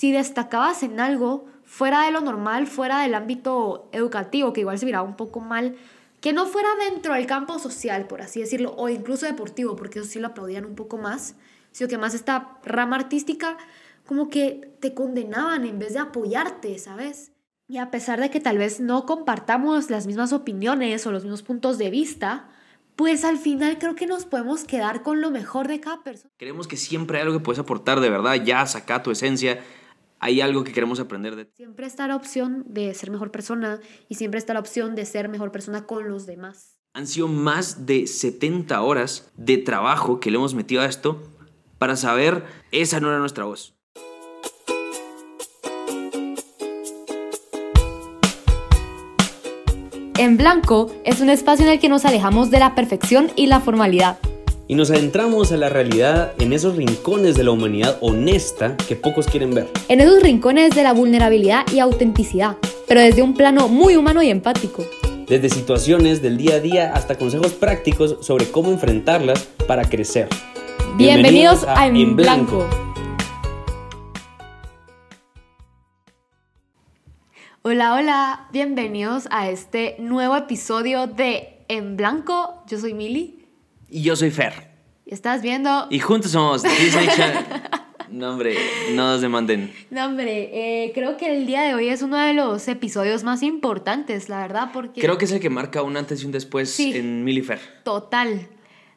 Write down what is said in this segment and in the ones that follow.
si destacabas en algo fuera de lo normal, fuera del ámbito educativo, que igual se miraba un poco mal, que no fuera dentro del campo social, por así decirlo, o incluso deportivo, porque eso sí lo aplaudían un poco más, sino que más esta rama artística, como que te condenaban en vez de apoyarte, ¿sabes? Y a pesar de que tal vez no compartamos las mismas opiniones o los mismos puntos de vista, pues al final creo que nos podemos quedar con lo mejor de cada persona. Creemos que siempre hay algo que puedes aportar de verdad, ya saca tu esencia, hay algo que queremos aprender de ti. Siempre está la opción de ser mejor persona y siempre está la opción de ser mejor persona con los demás. Han sido más de 70 horas de trabajo que le hemos metido a esto para saber esa no era nuestra voz. En Blanco es un espacio en el que nos alejamos de la perfección y la formalidad. Y nos adentramos a la realidad en esos rincones de la humanidad honesta que pocos quieren ver. En esos rincones de la vulnerabilidad y autenticidad, pero desde un plano muy humano y empático. Desde situaciones del día a día hasta consejos prácticos sobre cómo enfrentarlas para crecer. Bienvenidos, a, En Blanco. Hola, hola, bienvenidos a este nuevo episodio de En Blanco. Yo soy Mili. Y yo soy Fer. ¿Estás viendo? Y juntos somos Disney Channel. No, hombre, no nos demanden. No, hombre, eh, creo que el día de hoy es uno de los episodios más importantes, la verdad, porque... Creo que es el que marca un antes y un después en Mili Fer. Total,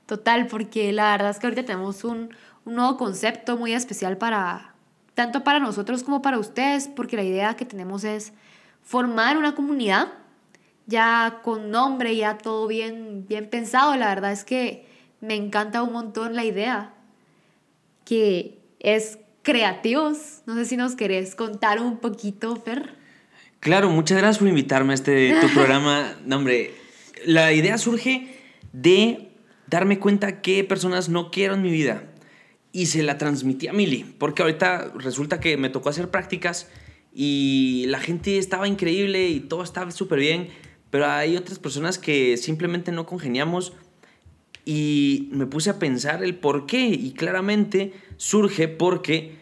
total, porque la verdad es que ahorita tenemos un, un nuevo concepto muy especial para, tanto para nosotros como para ustedes, porque la idea que tenemos es formar una comunidad ya con nombre, ya todo bien, bien pensado. La verdad es que me encanta un montón la idea, que es creativos. No sé si nos querés contar un poquito, Fer. Claro, muchas gracias por invitarme a este tu programa. No, hombre, la idea surge de darme cuenta qué personas no quiero en mi vida. Y se la transmití a Mili, porque ahorita resulta que me tocó hacer prácticas y la gente estaba increíble y todo estaba súper bien, pero hay otras personas que simplemente no congeniamos y me puse a pensar el por qué y claramente surge porque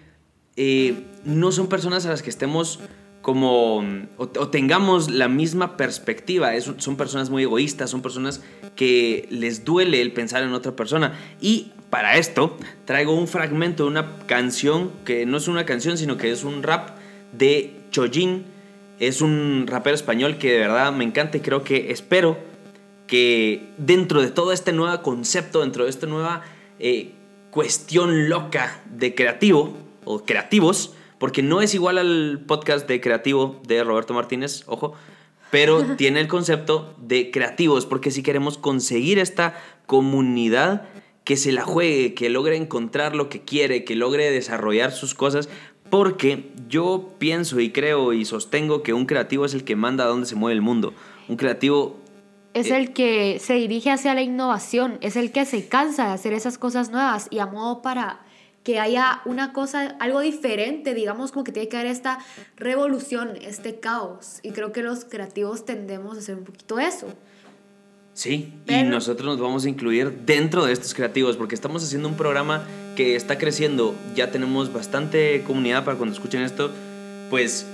eh, no son personas a las que estemos como o, tengamos la misma perspectiva. son personas muy egoístas, son personas que les duele el pensar en otra persona. Y para esto traigo un fragmento de una canción que no es una canción, sino que es un rap de Chojin. Es un rapero español que de verdad me encanta y creo que espero que dentro de todo este nuevo concepto, dentro de esta nueva eh, cuestión loca de creativo o creativos, porque no es igual al podcast de creativo de Roberto Martínez, ojo, pero tiene el concepto de creativos, porque si queremos conseguir esta comunidad que se la juegue, que logre encontrar lo que quiere, que logre desarrollar sus cosas, porque yo pienso y creo y sostengo que un creativo es el que manda a dónde se mueve el mundo. Un creativo... Es eh, el que se dirige hacia la innovación, es el que se cansa de hacer esas cosas nuevas y a modo para que haya una cosa, algo diferente, digamos como que tiene que haber esta revolución, este caos. Y creo que los creativos tendemos a hacer un poquito eso. Sí, y nosotros nos vamos a incluir dentro de estos creativos porque estamos haciendo un programa que está creciendo. Ya tenemos bastante comunidad para cuando escuchen esto. Pues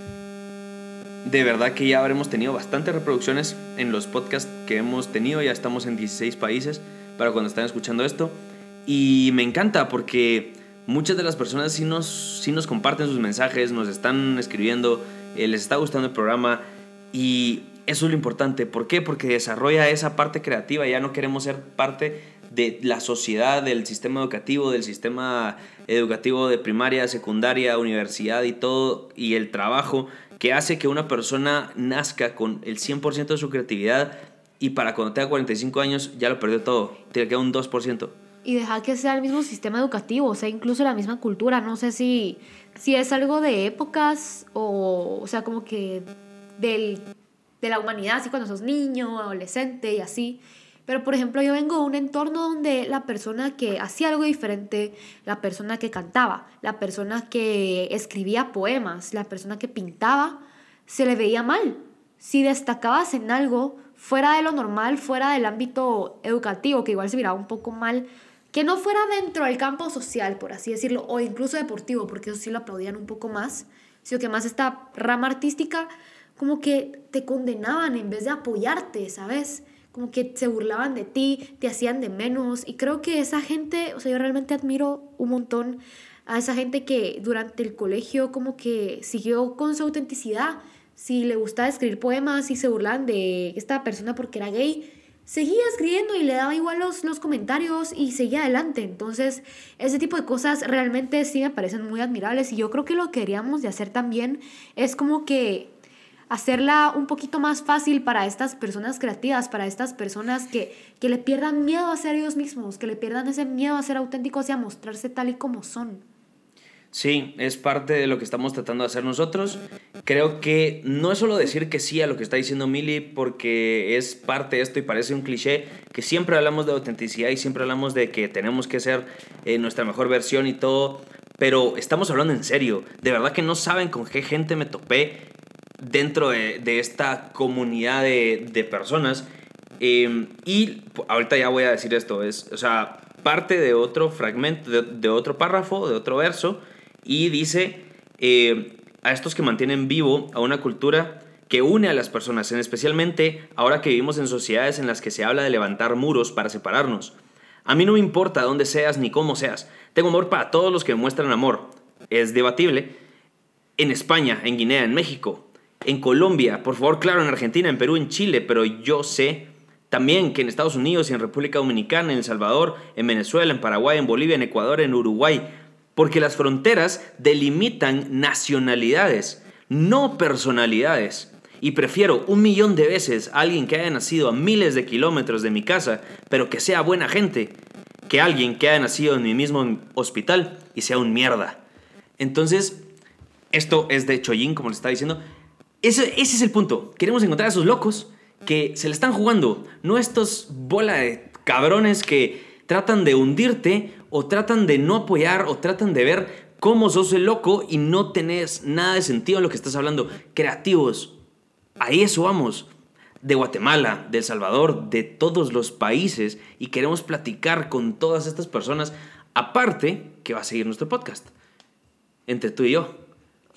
de verdad que ya habremos tenido bastantes reproducciones en los podcasts que hemos tenido. Ya estamos en 16 países para cuando están escuchando esto. Y me encanta porque muchas de las personas sí nos, sí nos comparten sus mensajes, nos están escribiendo, eh, les está gustando el programa. Y eso es lo importante. ¿Por qué? Porque desarrolla esa parte creativa. Ya no queremos ser parte de la sociedad, del sistema educativo, del sistema educativo de primaria, secundaria, universidad y todo, y el trabajo que hace que una persona nazca con el 100% de su creatividad y para cuando tenga 45 años ya lo perdió todo, tiene que un 2%. Y deja que sea el mismo sistema educativo, o sea, incluso la misma cultura. No sé si, si es algo de épocas o, o sea, como que del de la humanidad, así cuando sos niño, adolescente y así. Pero, por ejemplo, yo vengo de un entorno donde la persona que hacía algo diferente, la persona que cantaba, la persona que escribía poemas, la persona que pintaba, se le veía mal. Si destacabas en algo fuera de lo normal, fuera del ámbito educativo, que igual se miraba un poco mal, que no fuera dentro del campo social, por así decirlo, o incluso deportivo, porque eso sí lo aplaudían un poco más, sino que más esta rama artística, como que te condenaban en vez de apoyarte, ¿sabes? Como que se burlaban de ti, te hacían de menos, y creo que esa gente, o sea, yo realmente admiro un montón a esa gente que durante el colegio como que siguió con su autenticidad, si le gustaba escribir poemas y se burlaban de esta persona porque era gay, seguía escribiendo y le daba igual los, los comentarios y seguía adelante. Entonces, ese tipo de cosas realmente sí me parecen muy admirables y yo creo que lo que queríamos de hacer también es como que hacerla un poquito más fácil para estas personas creativas, para estas personas que, que le pierdan miedo a ser ellos mismos, que le pierdan ese miedo a ser auténticos y a mostrarse tal y como son. Sí, es parte de lo que estamos tratando de hacer nosotros. Creo que no es solo decir que sí a lo que está diciendo Mili, porque es parte de esto y parece un cliché, que siempre hablamos de autenticidad y siempre hablamos de que tenemos que ser eh, nuestra mejor versión y todo, pero estamos hablando en serio. De verdad que no saben con qué gente me topé dentro de, esta comunidad de, personas. Em, y ahorita ya voy a decir esto, es, o sea, parte de otro fragmento, de otro párrafo, de otro verso y dice eh, a estos que mantienen vivo a una cultura que une a las personas, en especialmente ahora que vivimos en sociedades en las que se habla de levantar muros para separarnos. A mí no me importa dónde seas ni cómo seas. Tengo amor para todos los que muestran amor. Es debatible. En España, en Guinea, en México, en Colombia, por favor, claro, en Argentina, en Perú, en Chile, pero yo sé también que en Estados Unidos y en República Dominicana, en El Salvador, en Venezuela, en Paraguay, en Bolivia, en Ecuador, en Uruguay, porque las fronteras delimitan nacionalidades, no personalidades. Y prefiero un millón de veces a alguien que haya nacido a miles de kilómetros de mi casa, pero que sea buena gente, que alguien que haya nacido en mi mismo hospital y sea un mierda. Entonces, esto es de Choyin, como le está diciendo. Ese, ese es el punto. Queremos encontrar a esos locos que se le están jugando, no estos bola de cabrones que tratan de hundirte o tratan de no apoyar o tratan de ver cómo sos el loco y no tenés nada de sentido en lo que estás hablando. Creativos, a eso vamos. De Guatemala, de El Salvador, de todos los países y queremos platicar con todas estas personas, aparte que va a seguir nuestro podcast, entre tú y yo.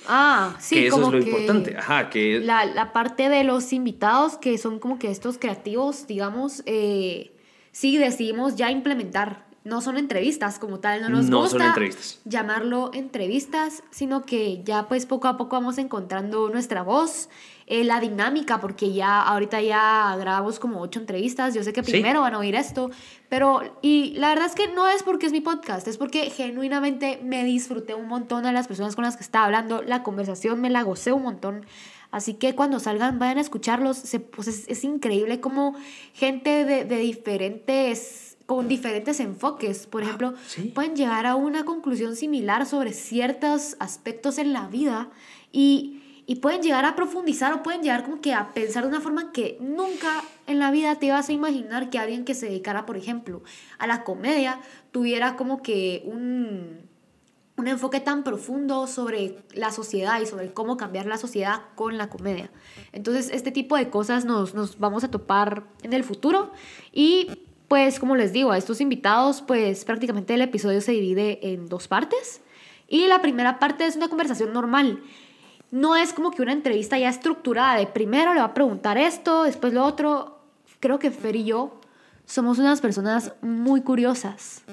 Ah, sí, que eso es lo importante. Ajá, que la, la, parte de los invitados, que son como que estos creativos, digamos, eh, sí decidimos ya implementar no son entrevistas como tal, no nos no gusta son entrevistas. llamarlo entrevistas, sino que ya pues poco a poco vamos encontrando nuestra voz, eh, la dinámica, porque ya ahorita ya grabamos como ocho entrevistas, yo sé que primero van a oír esto, pero y la verdad es que no es porque es mi podcast, es porque genuinamente me disfruté un montón de las personas con las que estaba hablando, la conversación me la gocé un montón. Así que cuando salgan, vayan a escucharlos. Se, pues es, increíble como gente de, de diferentes con diferentes enfoques. Por ah, ejemplo, pueden llegar a una conclusión similar sobre ciertos aspectos en la vida y, y, pueden llegar a profundizar o pueden llegar como que a pensar de una forma que nunca en la vida te vas a imaginar que alguien que se dedicara, por ejemplo, a la comedia tuviera como que un, un enfoque tan profundo sobre la sociedad y sobre cómo cambiar la sociedad con la comedia. Entonces, este tipo de cosas nos, nos vamos a topar en el futuro y pues como les digo, a estos invitados, pues prácticamente el episodio se divide en dos partes. Y la primera parte es una conversación normal. No es como que una entrevista ya estructurada de primero le va a preguntar esto, después lo otro. Creo que Fer y yo somos unas personas muy curiosas.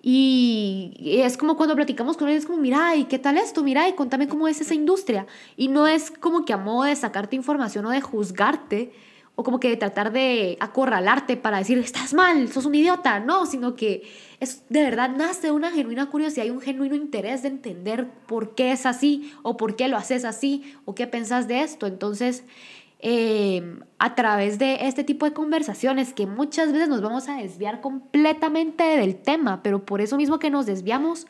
Y es como cuando platicamos con ellos, como, mira, ¿y qué tal esto? Mira, y contame cómo es esa industria. Y no es como que a modo de sacarte información o de juzgarte, o como que tratar de acorralarte para decir, estás mal, sos un idiota, no, sino que es de verdad nace una genuina curiosidad y un genuino interés de entender por qué es así o por qué lo haces así o qué pensás de esto. Entonces, em, a través de este tipo de conversaciones que muchas veces nos vamos a desviar completamente del tema, pero por eso mismo que nos desviamos,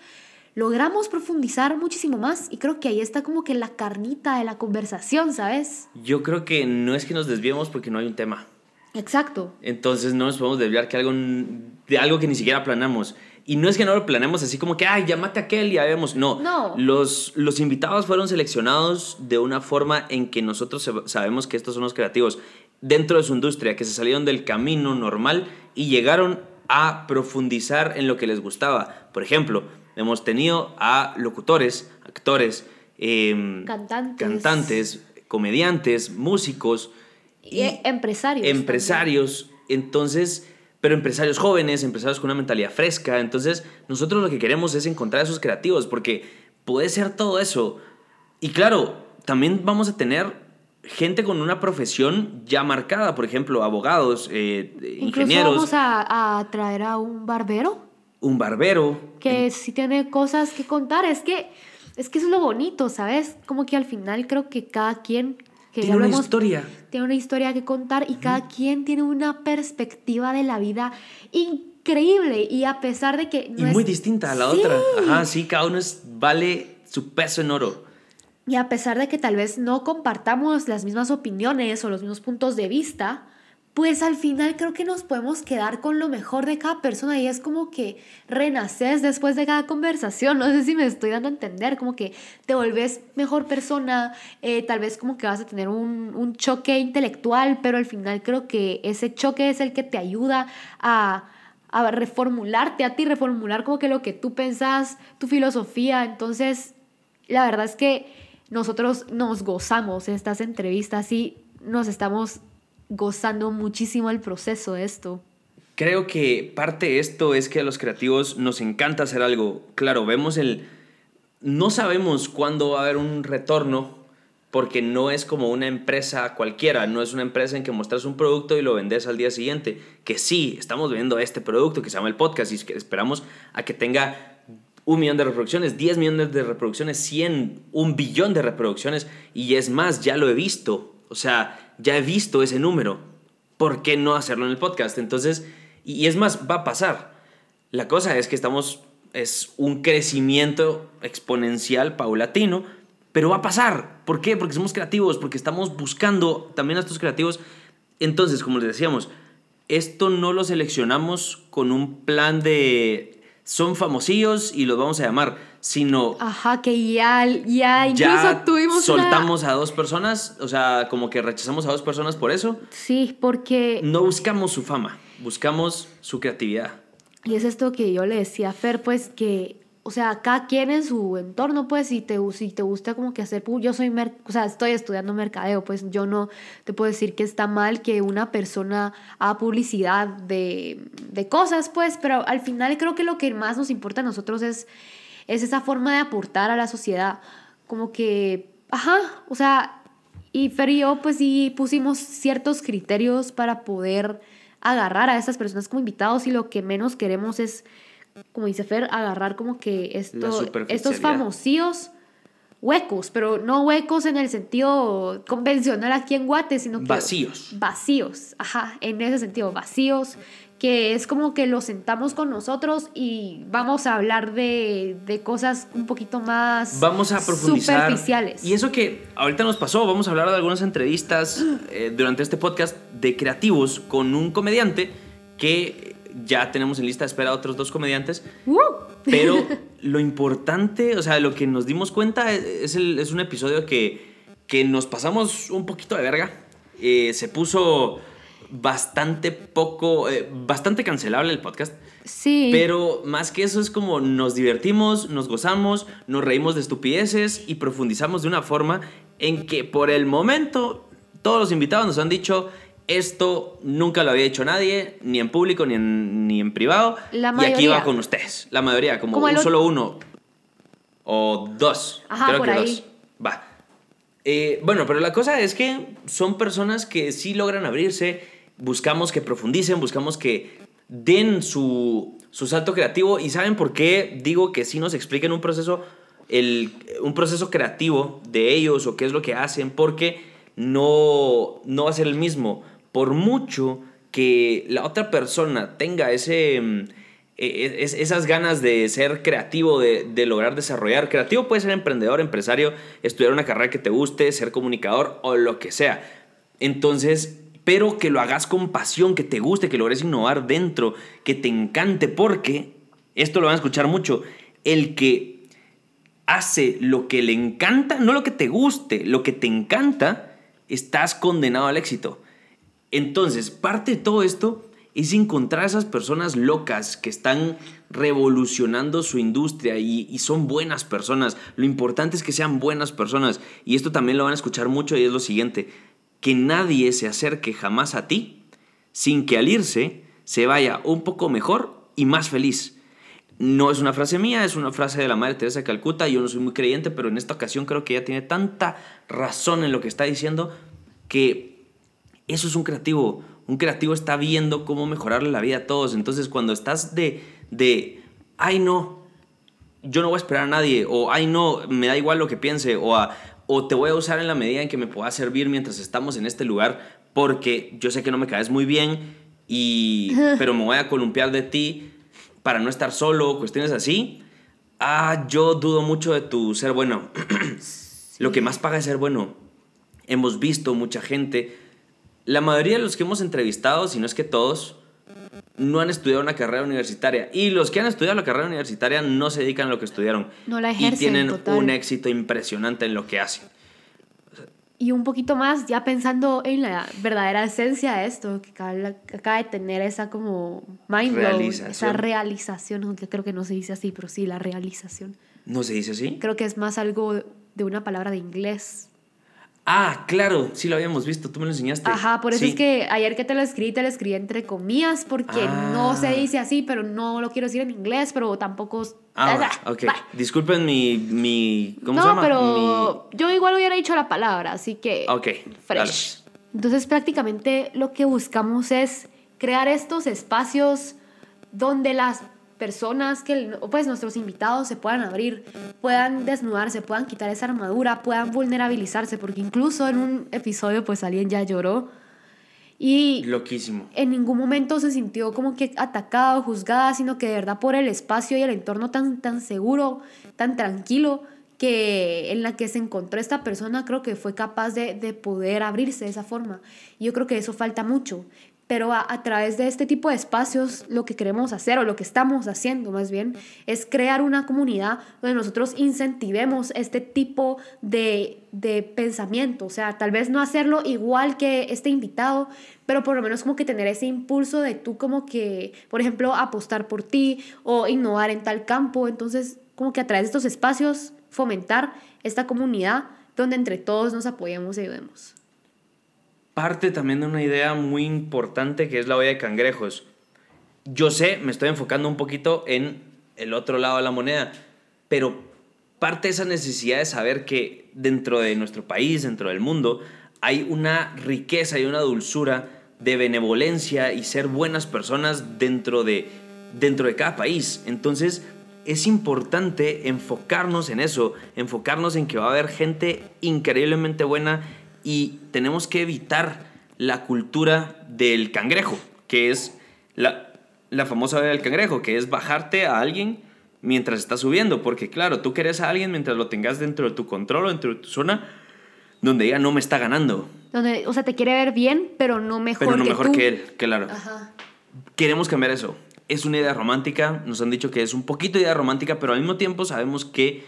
logramos profundizar muchísimo más y creo que ahí está como que la carnita de la conversación, ¿sabes? Yo creo que no es que nos desviemos porque no hay un tema. Exacto. Entonces no nos podemos desviar que algo, de algo que ni siquiera planeamos. Y no es que no lo planeamos así como que, ay, llámate a aquel y ya vemos. No. no. Los, los invitados fueron seleccionados de una forma en que nosotros sabemos que estos son los creativos dentro de su industria, que se salieron del camino normal y llegaron a profundizar en lo que les gustaba. Por ejemplo, hemos tenido a locutores, actores, em, Cantantes. cantantes, comediantes, músicos Y empresarios. empresarios. Entonces, pero empresarios jóvenes, empresarios con una mentalidad fresca. Entonces, nosotros lo que queremos es encontrar a esos creativos porque puede ser todo eso. Y claro, también vamos a tener gente con una profesión ya marcada, por ejemplo, abogados, eh, Incluso ingenieros, vamos a, a traer a un barbero un barbero. que sí tiene cosas que contar. Es que, es que eso es lo bonito, ¿sabes? Como que al final creo que cada quien... Que Tiene una hemos- historia. Tiene una historia que contar y cada quien tiene una perspectiva de la vida increíble. Y a pesar de que... Y no muy es- distinta a la Sí. otra. Ajá, sí, cada uno es- vale su peso en oro. Y a pesar de que tal vez no compartamos las mismas opiniones o los mismos puntos de vista, pues al final creo que nos podemos quedar con lo mejor de cada persona y es como que renaces después de cada conversación. No sé si me estoy dando a entender, como que te volvés mejor persona, eh, tal vez como que vas a tener un, un choque intelectual, pero al final creo que ese choque es el que te ayuda a a reformularte a ti, reformular como que lo que tú pensás, tu filosofía. Entonces, la verdad es que nosotros nos gozamos estas entrevistas y nos estamos gozando muchísimo el proceso de esto. Creo que parte de esto es que a los creativos nos encanta hacer algo. Claro, vemos el... No sabemos cuándo va a haber un retorno porque no es como una empresa cualquiera, no es una empresa en que muestras un producto y lo vendes al día siguiente, que sí, estamos viendo este producto que se llama el podcast y esperamos a que tenga un millón de reproducciones, 10 millones de reproducciones, 100, un billón de reproducciones y es más, ya lo he visto, o sea, ya he visto ese número, ¿por qué no hacerlo en el podcast? Entonces, y, es más, va a pasar. La cosa es que estamos, es un crecimiento exponencial, paulatino, pero va a pasar. ¿Por qué? Porque somos creativos, porque estamos buscando también a estos creativos. Entonces, como les decíamos, esto no lo seleccionamos con un plan de son famosillos y los vamos a llamar, sino Ajá, que ya, ya incluso ya tuvimos una- soltamos a dos personas, o sea, como que rechazamos a dos personas por eso. Sí, porque... No buscamos su fama, buscamos su creatividad. Y es esto que yo le decía a Fer, pues que, o sea, cada quien en su entorno, pues, si te, si te gusta como que hacer, yo soy, mer- o sea, estoy estudiando mercadeo, pues yo no te puedo decir que está mal que una persona haga publicidad de, de cosas, pues, pero al final creo que lo que más nos importa a nosotros es, es esa forma de aportar a la sociedad, como que, ajá, o sea, y Fer y yo, pues sí pusimos ciertos criterios para poder agarrar a estas personas como invitados y lo que menos queremos es, como dice Fer, agarrar como que esto, estos famosillos huecos, pero no huecos en el sentido convencional aquí en Guate, sino que Vacíos. vacíos, ajá, en ese sentido, vacíos, que es como que los sentamos con nosotros y vamos a hablar de, de cosas un poquito más Vamos a profundizar. superficiales. Y eso que ahorita nos pasó, vamos a hablar de algunas entrevistas eh, durante este podcast de creativos con un comediante que ya tenemos en lista de espera a otros dos comediantes. ¡Uh! Pero lo importante, o sea, lo que nos dimos cuenta es, es el- es un episodio que, que nos pasamos un poquito de verga. Eh, se puso bastante poco, eh, bastante cancelable el podcast. Sí. Pero más que eso es como nos divertimos, nos gozamos, nos reímos de estupideces y profundizamos de una forma en que por el momento todos los invitados nos han dicho esto nunca lo había hecho nadie, ni en público ni en, ni en privado. La y aquí mayoría. va con ustedes, la mayoría, como, Como un solo uno o dos. Ajá, Creo por que ahí. dos. Va. Eh, bueno, pero la cosa es que son personas que sí logran abrirse, buscamos que profundicen, buscamos que den su, su salto creativo y saben por qué digo que sí nos expliquen un proceso, el, un proceso creativo de ellos o qué es lo que hacen, porque no, no va a ser el mismo. Por mucho que la otra persona tenga ese... mm, eh, es- esas ganas de ser creativo, de, de lograr desarrollar. Creativo puede ser emprendedor, empresario, estudiar una carrera que te guste, ser comunicador o lo que sea. Entonces, pero que lo hagas con pasión, que te guste, que logres innovar dentro, que te encante, porque, esto lo van a escuchar mucho, el que hace lo que le encanta, no lo que te guste, lo que te encanta, estás condenado al éxito. Entonces, parte de todo esto es encontrar a esas personas locas que están revolucionando su industria y, y, son buenas personas. Lo importante es que sean buenas personas. Y esto también lo van a escuchar mucho y es lo siguiente, que nadie se acerque jamás a ti sin que al irse se vaya un poco mejor y más feliz. No es una frase mía, es una frase de la Madre Teresa de Calcuta. Yo no soy muy creyente, pero en esta ocasión creo que ella tiene tanta razón en lo que está diciendo que eso es un creativo. Un creativo está viendo cómo mejorarle la vida a todos. Entonces, cuando estás de, de ay no, yo no voy a esperar a nadie, o ay no, me da igual lo que piense, o, o te voy a usar en la medida en que me pueda servir mientras estamos en este lugar, porque yo sé que no me caes muy bien, y, pero me voy a columpiar de ti para no estar solo, cuestiones así. Ah, yo dudo mucho de tu ser bueno. Lo que más paga es ser bueno. Hemos visto mucha gente, la mayoría de los que hemos entrevistado, si no es que todos, no han estudiado una carrera universitaria. Y los que han estudiado la carrera universitaria no se dedican a lo que estudiaron. No la ejercen, Y tienen un éxito impresionante en lo que hacen y un poquito más ya pensando en la verdadera esencia de esto, que acaba, de tener esa como mind blow, esa realización, aunque creo que no se dice así, pero sí, la realización. ¿No se dice así? Creo que es más algo de una palabra de inglés. Ah, claro, sí lo habíamos visto, tú me lo enseñaste. Ajá, por eso es que ayer que te lo escribí, te lo escribí entre comillas, porque no se ah. dice así, pero no lo quiero decir en inglés, pero tampoco... Ah, ok. Disculpen mi, mi... ¿Cómo no, se llama? pero yo igual hubiera dicho la palabra, así que... Ok. Fresh. Entonces prácticamente lo que buscamos es crear estos espacios donde las personas que, pues nuestros invitados se puedan abrir, puedan desnudarse, puedan quitar esa armadura, puedan vulnerabilizarse, porque incluso en un episodio pues alguien ya lloró y loquísimo. En ningún momento se sintió como que atacado, juzgada, sino que de verdad por el espacio y el entorno tan tan seguro, tan tranquilo que en la que se encontró esta persona creo que fue capaz de, de poder abrirse de esa forma. Y yo creo que eso falta mucho pero a, través de este tipo de espacios lo que queremos hacer o lo que estamos haciendo más bien es crear una comunidad donde nosotros incentivemos este tipo de, de pensamiento, o sea, tal vez no hacerlo igual que este invitado, pero por lo menos como que tener ese impulso de tú como que, por ejemplo, apostar por ti o innovar en tal campo, entonces como que a través de estos espacios fomentar esta comunidad donde entre todos nos apoyemos y ayudemos parte también de una idea muy importante que es la olla de cangrejos. Yo sé, me estoy enfocando un poquito en el otro lado de la moneda, pero parte de esa necesidad de saber que dentro de nuestro país, dentro del mundo, hay una riqueza y una dulzura de benevolencia y ser buenas personas dentro de, dentro de cada país. Entonces, es importante enfocarnos en eso, enfocarnos en que va a haber gente increíblemente buena y tenemos que evitar la cultura del cangrejo, que es la, la famosa del cangrejo, que es bajarte a alguien mientras estás subiendo, porque claro, tú quieres a alguien mientras lo tengas dentro de tu control o dentro de tu zona donde ella no me está ganando. Donde, o sea, te quiere ver bien, pero no mejor pero no que mejor que él, claro. Queremos cambiar eso. Es una idea romántica, nos han dicho que es un poquito idea romántica, pero al mismo tiempo sabemos que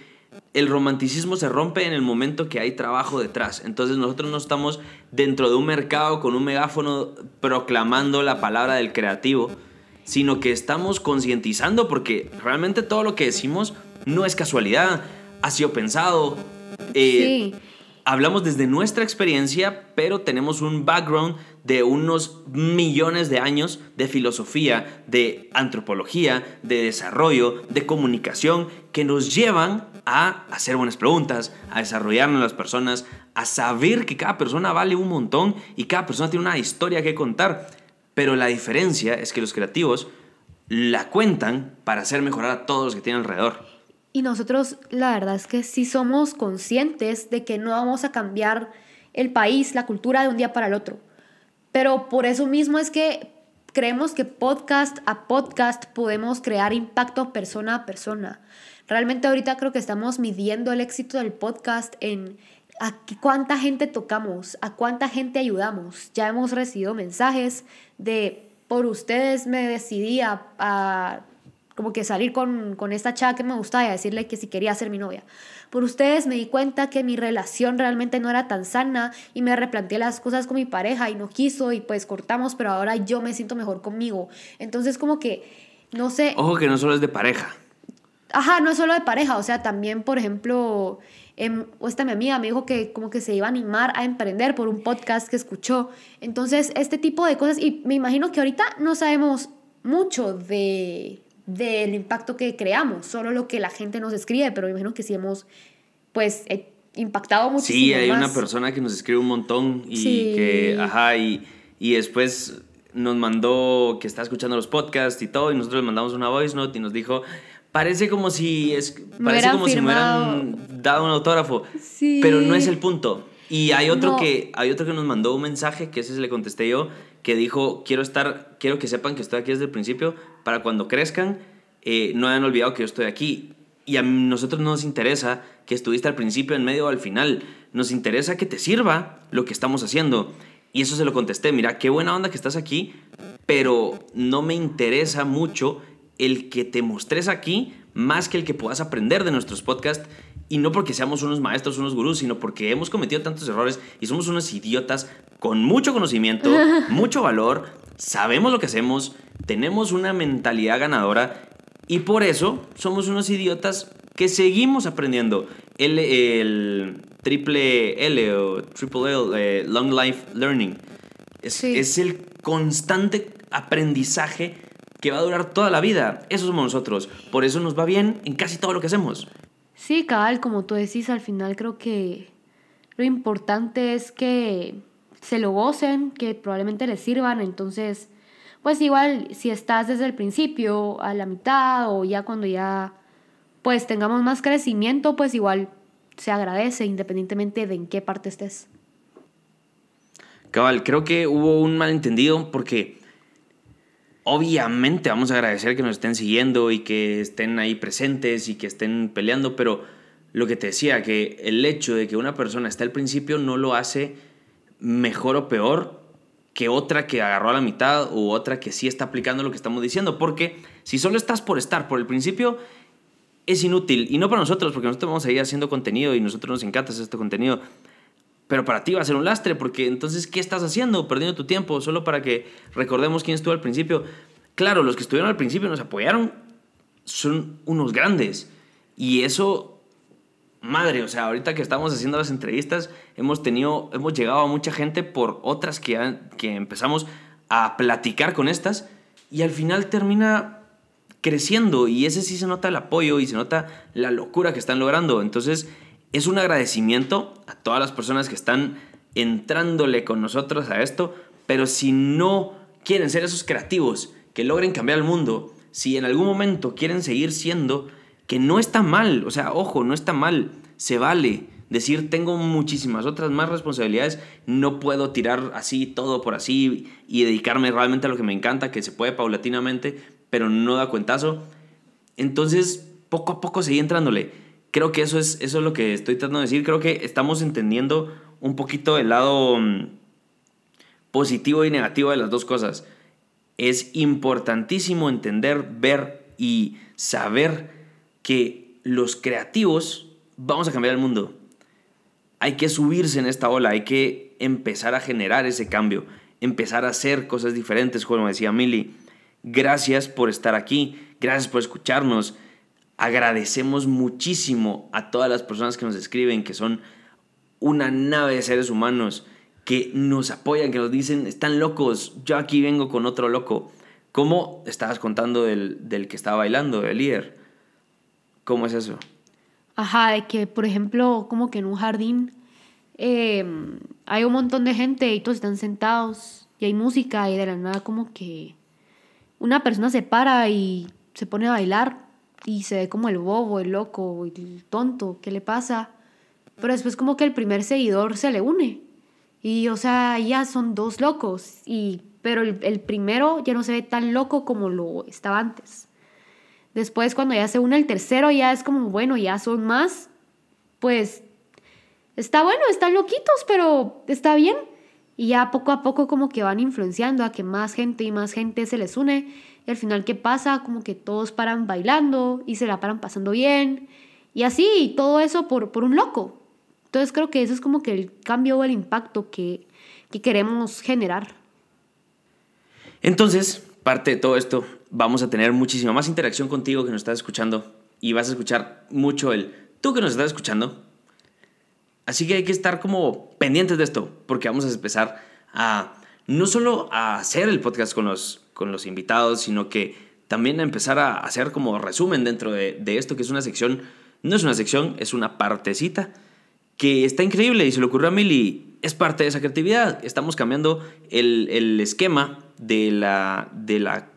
el romanticismo se rompe en el momento que hay trabajo detrás. Entonces nosotros no estamos dentro de un mercado con un megáfono proclamando la palabra del creativo, sino que estamos concientizando porque realmente todo lo que decimos no es casualidad, ha sido pensado. Eh, hablamos desde nuestra experiencia, pero tenemos un background de unos millones de años de filosofía, de antropología, de desarrollo, de comunicación, que nos llevan a hacer buenas preguntas, a desarrollarnos las personas, a saber que cada persona vale un montón y cada persona tiene una historia que contar. Pero la diferencia es que los creativos la cuentan para hacer mejorar a todos los que tienen alrededor. Y nosotros la verdad es que sí somos conscientes de que no vamos a cambiar el país, la cultura de un día para el otro. Pero por eso mismo es que creemos que podcast a podcast podemos crear impacto persona a persona. Realmente ahorita creo que estamos midiendo el éxito del podcast en a cuánta gente tocamos, a cuánta gente ayudamos. Ya hemos recibido mensajes de por ustedes me decidí a, como que salir con, con esta chava que me gustaba y a decirle que si quería ser mi novia. Por ustedes me di cuenta que mi relación realmente no era tan sana y me replanteé las cosas con mi pareja y no quiso y pues cortamos, pero ahora yo me siento mejor conmigo. Entonces como que, no sé... Ojo que no solo es de pareja. Ajá, no es solo de pareja, o sea, también, por ejemplo, em, esta mi amiga me dijo que como que se iba a animar a emprender por un podcast que escuchó. Entonces, este tipo de cosas, y me imagino que ahorita no sabemos mucho de, del impacto que creamos, solo lo que la gente nos escribe, pero me imagino que sí hemos, pues, eh, impactado muchísimo Sí, hay una persona que nos escribe un montón y que, ajá, y, y después nos mandó que está escuchando los podcasts y todo, y nosotros le mandamos una voice note y nos dijo, parece como si, es, parece como si me hubieran dado un autógrafo, sí. pero no es el punto. Y hay otro, que, hay otro que nos mandó un mensaje, que ese le contesté yo, que dijo, quiero estar, quiero que sepan que estoy aquí desde el principio, para cuando crezcan, eh, no hayan olvidado que yo estoy aquí. Y a nosotros no nos interesa que estuviste al principio, en medio o al final. Nos interesa que te sirva lo que estamos haciendo. Y eso se lo contesté, mira, qué buena onda que estás aquí, pero no me interesa mucho el que te mostres aquí más que el que puedas aprender de nuestros podcasts. Y no porque seamos unos maestros, unos gurús, sino porque hemos cometido tantos errores y somos unos idiotas con mucho conocimiento, mucho valor, sabemos lo que hacemos, tenemos una mentalidad ganadora y por eso somos unos idiotas que seguimos aprendiendo. El, el triple L o triple L, eh, Long Life Learning, es, es el constante aprendizaje que va a durar toda la vida. Eso somos nosotros. Por eso nos va bien en casi todo lo que hacemos. Sí, cabal, como tú decís, al final creo que lo importante es que se lo gocen, que probablemente les sirvan. Entonces, pues igual si estás desde el principio, a la mitad o ya cuando ya pues tengamos más crecimiento, pues igual se agradece independientemente de en qué parte estés. Cabal, creo que hubo un malentendido porque obviamente vamos a agradecer que nos estén siguiendo y que estén ahí presentes y que estén peleando, pero lo que te decía, que el hecho de que una persona esté al principio no lo hace mejor o peor que otra que agarró a la mitad u otra que sí está aplicando lo que estamos diciendo, porque si solo estás por estar por el principio, es inútil, y no para nosotros, porque nosotros vamos a ir haciendo contenido y nosotros nos encanta hacer este contenido, pero para ti va a ser un lastre, porque entonces, ¿qué estás haciendo? Perdiendo tu tiempo, solo para que recordemos quién estuvo al principio. Claro, los que estuvieron al principio nos apoyaron, son unos grandes, y eso, madre, o sea, ahorita que estamos haciendo las entrevistas, hemos tenido, hemos llegado a mucha gente por otras que, que empezamos a platicar con estas, y al final termina creciendo y ese sí se nota el apoyo y se nota la locura que están logrando. Entonces, es un agradecimiento a todas las personas que están entrándole con nosotros a esto, pero si no quieren ser esos creativos que logren cambiar el mundo, si en algún momento quieren seguir siendo, que no está mal, o sea, ojo, no está mal, se vale decir tengo muchísimas otras más responsabilidades, no puedo tirar así todo por así y dedicarme realmente a lo que me encanta, que se puede paulatinamente, pero no da cuentazo. Entonces, poco a poco seguí entrándole creo que eso es, eso es lo que estoy tratando de decir. Creo que estamos entendiendo un poquito el lado mm, positivo y negativo de las dos cosas. Es importantísimo entender, ver y saber que los creativos vamos a cambiar el mundo. Hay que subirse en esta ola, hay que empezar a generar ese cambio, empezar a hacer cosas diferentes, como decía Mili. Gracias por estar aquí, gracias por escucharnos agradecemos muchísimo a todas las personas que nos escriben, que son una nave de seres humanos, que nos apoyan, que nos dicen, están locos, yo aquí vengo con otro loco. ¿Cómo estabas contando del, del que estaba bailando, del líder? ¿Cómo es eso? Ajá, de que, por ejemplo, como que en un jardín em, hay un montón de gente y todos están sentados y hay música y de la nada como que una persona se para y se pone a bailar y se ve como el bobo, el loco, el tonto, ¿qué le pasa? Pero después como que el primer seguidor se le une. Y o sea, ya son dos locos. Y, pero el, el primero ya no se ve tan loco como lo estaba antes. Después cuando ya se une el tercero ya es como, bueno, ya son más. Pues está bueno, están loquitos, pero está bien. Y ya poco a poco como que van influenciando a que más gente y más gente se les une Y al final, ¿qué pasa? Como que todos paran bailando y se la paran pasando bien. Y así, todo eso por, por un loco. Entonces creo que eso es como que el cambio o el impacto que, que queremos generar. Entonces, parte de todo esto, vamos a tener muchísima más interacción contigo que nos estás escuchando y vas a escuchar mucho el tú que nos estás escuchando. Así que hay que estar como pendientes de esto, porque vamos a empezar a no solo a hacer el podcast con los, con los invitados, sino que también a empezar a hacer como resumen dentro de, esto, que es una sección, no es una sección, es una partecita que está increíble y se le ocurrió a Mili, es parte de esa creatividad. Estamos cambiando el, el esquema de la, de la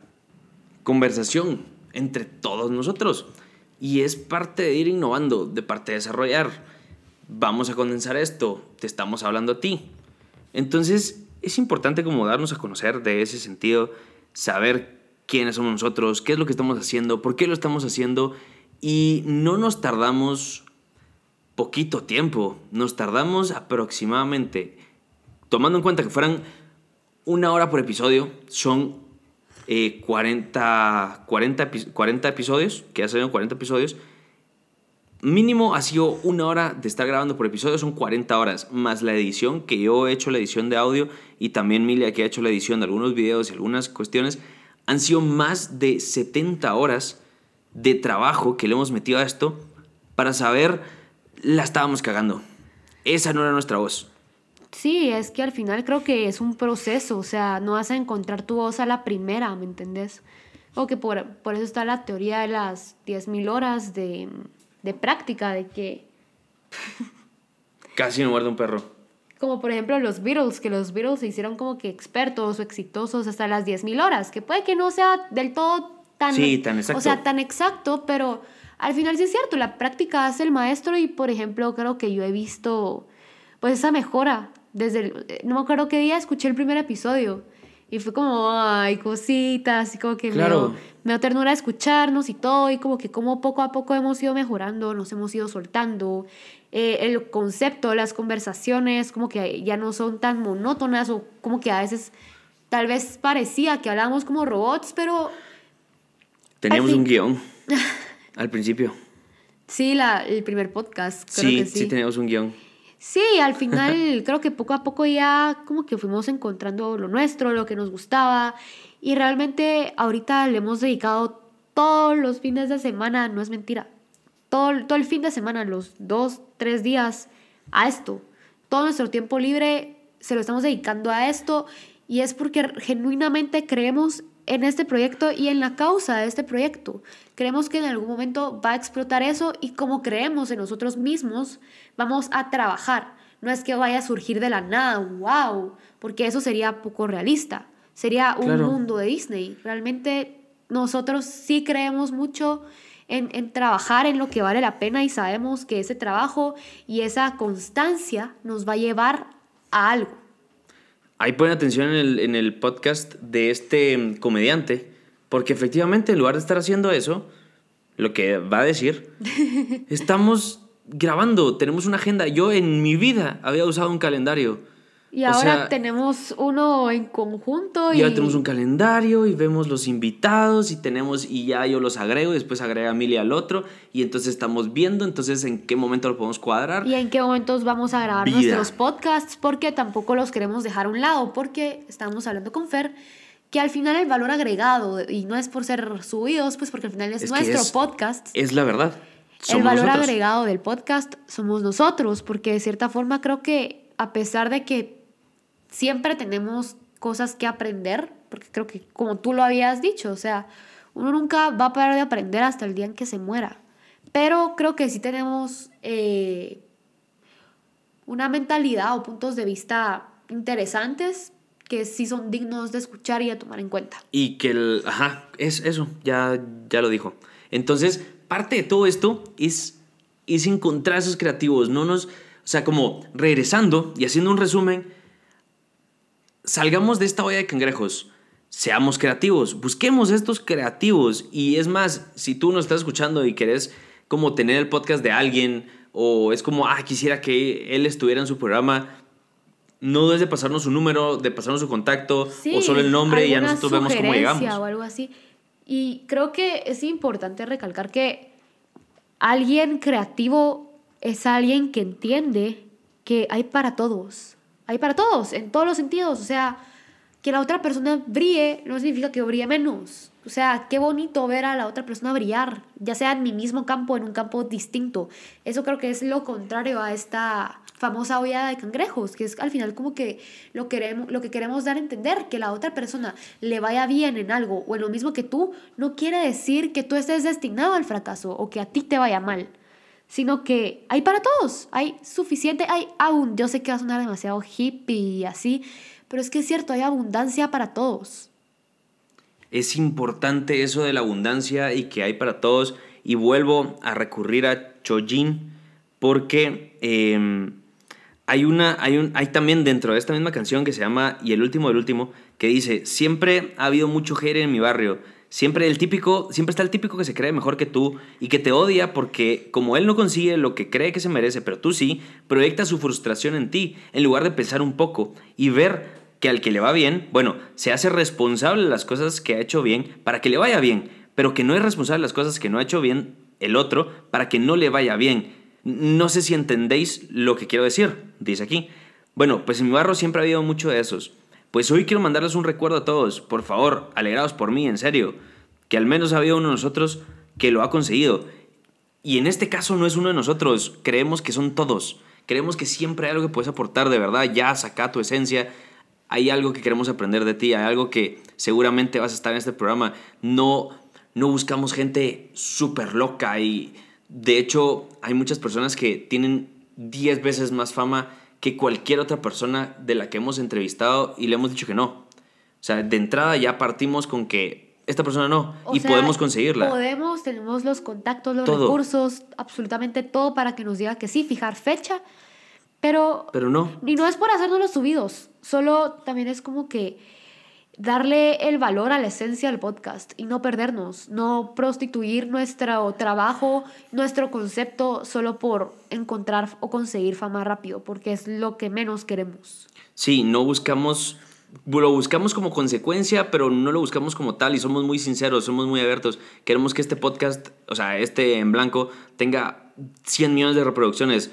conversación entre todos nosotros. Y es parte de ir innovando, de parte de desarrollar. Vamos a condensar esto, te estamos hablando a ti. Entonces es importante como darnos a conocer de ese sentido, saber quiénes somos nosotros, qué es lo que estamos haciendo, por qué lo estamos haciendo y no nos tardamos poquito tiempo, nos tardamos aproximadamente, tomando en cuenta que fueran una hora por episodio, son 40, 40, 40 episodios, que ya salieron 40 episodios. Mínimo ha sido una hora de estar grabando por episodio, son 40 horas, más la edición, que yo he hecho la edición de audio y también Milia que ha hecho la edición de algunos videos y algunas cuestiones, han sido más de 70 horas de trabajo que le hemos metido a esto para saber la estábamos cagando. Esa no era nuestra voz. Sí, es que al final creo que es un proceso, o sea, no vas a encontrar tu voz a la primera, ¿me entendés? O que por, por eso está la teoría de las 10.000 horas de, de práctica, de que... Casi no muerde un perro. Como por ejemplo los Beatles, que los Beatles se hicieron como que expertos o exitosos hasta las 10.000 horas, que puede que no sea del todo tan... Sí, tan exacto. O sea, tan exacto, pero al final sí es cierto, la práctica hace el maestro y por ejemplo creo que yo he visto pues esa mejora desde el, no me acuerdo qué día escuché el primer episodio y fue como ay cositas y como que Claro. Me, dio ternura escucharnos y todo y como que como poco a poco hemos ido mejorando nos hemos ido soltando eh, el concepto las conversaciones como que ya no son tan monótonas o como que a veces tal vez parecía que hablábamos como robots pero Teníamos fin- un guion al principio. sí la, el primer podcast creo Sí, que sí, sí teníamos un guion. Sí, al final creo que poco a poco ya como que fuimos encontrando lo nuestro, lo que nos gustaba y realmente ahorita le hemos dedicado todos los fines de semana, no es mentira, todo, todo el fin de semana, los dos, tres días a esto. Todo nuestro tiempo libre se lo estamos dedicando a esto y es porque genuinamente creemos en este proyecto y en la causa de este proyecto. Creemos que en algún momento va a explotar eso y como creemos en nosotros mismos, vamos a trabajar. No es que vaya a surgir de la nada, wow, porque eso sería poco realista. Sería un Claro. mundo de Disney. Realmente nosotros sí creemos mucho en, en trabajar en lo que vale la pena y sabemos que ese trabajo y esa constancia nos va a llevar a algo. Ahí ponen atención en el, en el podcast de este mm, comediante, porque efectivamente en lugar de estar haciendo eso, lo que va a decir, estamos grabando, tenemos una agenda. Yo en mi vida había usado un calendario. Y O ahora sea, tenemos uno en conjunto y, Y ahora tenemos un calendario y vemos los invitados y tenemos y ya yo los agrego y después agrega a Mili al otro y entonces estamos viendo entonces en qué momento lo podemos cuadrar. y en qué momentos vamos a grabar Vida. nuestros podcasts, porque tampoco los queremos dejar a un lado, porque estamos hablando con Fer, que al final el valor agregado, y no es por ser subidos, pues porque al final es, Es nuestro es- podcast. Es la verdad. el Somos valor nosotros. agregado del podcast somos nosotros, porque de cierta forma creo que a pesar de que siempre tenemos cosas que aprender, porque creo que como tú lo habías dicho, o sea, uno nunca va a parar de aprender hasta el día en que se muera. Pero creo que sí tenemos eh, una mentalidad o puntos de vista interesantes que sí son dignos de escuchar y de tomar en cuenta. Y que el. Ajá, es eso, ya, ya lo dijo. Entonces, parte de todo esto es, es encontrar esos creativos. No nos. O sea, como regresando y haciendo un resumen, salgamos de esta olla de cangrejos. Seamos creativos, busquemos estos creativos. Y es más, si tú nos estás escuchando y querés como tener el podcast de alguien, o es como, ah, quisiera que él estuviera en su programa, no es de pasarnos su número, de pasarnos su contacto, Sí, o solo el nombre y ya nosotros vemos cómo llegamos. o algo así. Y creo que es importante recalcar que alguien creativo es alguien que entiende que hay para todos. Hay para todos, en todos los sentidos. O sea, que la otra persona brille no significa que brille menos. O sea, qué bonito ver a la otra persona brillar, ya sea en mi mismo campo, o en un campo distinto. Eso creo que es lo contrario a esta famosa olla de cangrejos, que es al final como que lo, queremos, lo que queremos dar a entender, que la otra persona le vaya bien en algo o en lo mismo que tú, no quiere decir que tú estés destinado al fracaso o que a ti te vaya mal, sino que hay para todos, hay suficiente, hay aún, yo sé que va a sonar demasiado hippie y así, pero es que es cierto, hay abundancia para todos. Es importante eso de la abundancia y que hay para todos. Y vuelvo a recurrir a Chojin porque em, hay, una, hay, un, hay también dentro de esta misma canción que se llama Y el último del último, que dice, siempre ha habido mucho hater en mi barrio. Siempre el típico, siempre está el típico que se cree mejor que tú y que te odia porque como él no consigue lo que cree que se merece, pero tú sí, proyecta su frustración en ti en lugar de pensar un poco y ver que al que le va bien, bueno, se hace responsable de las cosas que ha hecho bien para que le vaya bien, pero que no es responsable de las cosas que no ha hecho bien el otro para que no le vaya bien. No sé si entendéis lo que quiero decir, dice aquí. Bueno, pues en mi barro siempre ha habido mucho de esos. Pues hoy quiero mandarles un recuerdo a todos. Por favor, alegrados por mí, en serio. Que al menos ha habido uno de nosotros que lo ha conseguido. Y en este caso no es uno de nosotros. Creemos que son todos. Creemos que siempre hay algo que puedes aportar de verdad. Ya saca tu esencia. Hay algo que queremos aprender de ti. Hay algo que seguramente vas a estar en este programa. No, no buscamos gente súper loca. Y de hecho, hay muchas personas que tienen 10 veces más fama que cualquier otra persona de la que hemos entrevistado y le hemos dicho que no. O sea, de entrada ya partimos con que esta persona no y podemos conseguirla. Podemos, tenemos los contactos, los recursos, absolutamente todo para que nos diga que sí, fijar fecha, pero... Pero no. Y no es por hacernos los subidos, solo también es como que darle el valor a la esencia del podcast y no perdernos, no prostituir nuestro trabajo, nuestro concepto solo por encontrar o conseguir fama rápido, porque es lo que menos queremos. Sí, no buscamos, lo buscamos como consecuencia, pero no lo buscamos como tal y somos muy sinceros, somos muy abiertos. Queremos que este podcast, o sea, este en blanco, tenga 100 millones de reproducciones.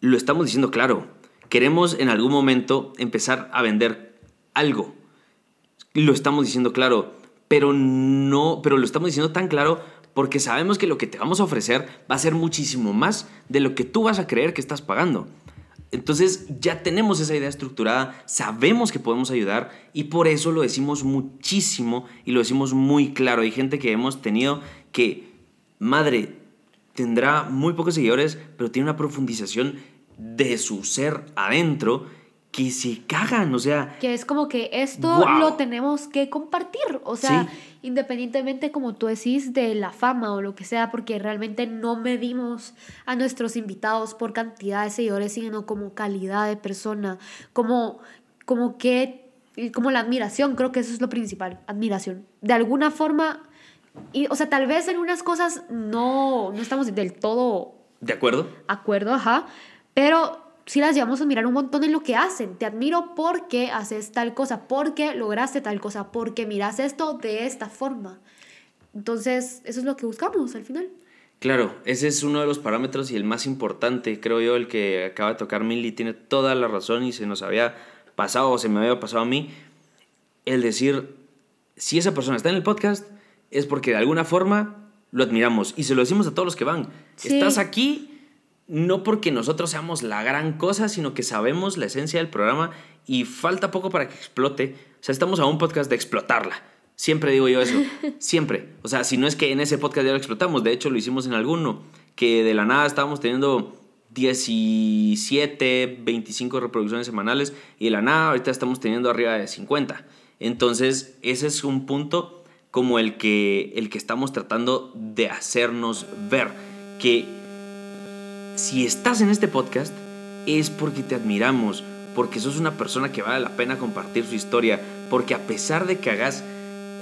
Lo estamos diciendo claro. Queremos en algún momento empezar a vender algo lo estamos diciendo claro, pero no, pero lo estamos diciendo tan claro porque sabemos que lo que te vamos a ofrecer va a ser muchísimo más de lo que tú vas a creer que estás pagando. Entonces ya tenemos esa idea estructurada, sabemos que podemos ayudar y por eso lo decimos muchísimo y lo decimos muy claro. Hay gente que hemos tenido que, madre, tendrá muy pocos seguidores, pero tiene una profundización de su ser adentro que se cagan, o sea... Que es como que esto lo tenemos que compartir, o sea, independientemente como tú decís de la fama o lo que sea, porque realmente no medimos a nuestros invitados por cantidad de seguidores, sino como calidad de persona, como, como que, como la admiración, creo que eso es lo principal, admiración. De alguna forma, y, o sea, tal vez en unas cosas no, no estamos del todo... ¿De acuerdo? Acuerdo, ajá, pero si las llevamos a mirar un montón en lo que hacen. Te admiro porque haces tal cosa, porque lograste tal cosa, porque miras esto de esta forma. Entonces, eso es lo que buscamos al final. Claro, ese es uno de los parámetros y el más importante, creo yo, el que acaba de tocar Milly tiene toda la razón y se nos había pasado o se me había pasado a mí, el decir, si esa persona está en el podcast, es porque de alguna forma lo admiramos y se lo decimos a todos los que van. Estás aquí no porque nosotros seamos la gran cosa, sino que sabemos la esencia del programa y falta poco para que explote. O sea, estamos a un podcast de explotarla. Siempre digo yo eso, siempre. O sea, si no es que en ese podcast ya lo explotamos, de hecho lo hicimos en alguno, que de la nada estábamos teniendo 17, 25 reproducciones semanales y de la nada ahorita estamos teniendo arriba de 50. Entonces, ese es un punto como el que, el que estamos tratando de hacernos ver, que si estás en este podcast, es porque te admiramos, porque sos una persona que vale la pena compartir su historia, porque a pesar de que hagas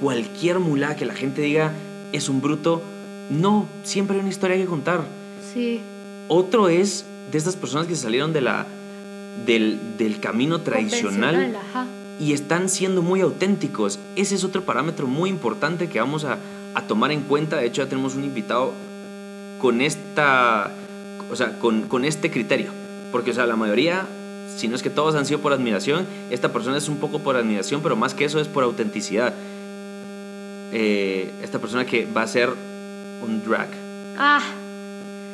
cualquier mulá que la gente diga es un bruto, no, siempre hay una historia que contar. Sí. Otro es de estas personas que salieron de la, del, del camino tradicional y están siendo muy auténticos. Ese es otro parámetro muy importante que vamos a, a tomar en cuenta. De hecho, ya tenemos un invitado con esta, o sea, con, con este criterio. Porque, o sea, la mayoría, si no es que todos han sido por admiración, esta persona es un poco por admiración, pero más que eso es por autenticidad. Eh, esta persona que va a ser un drag. Ah,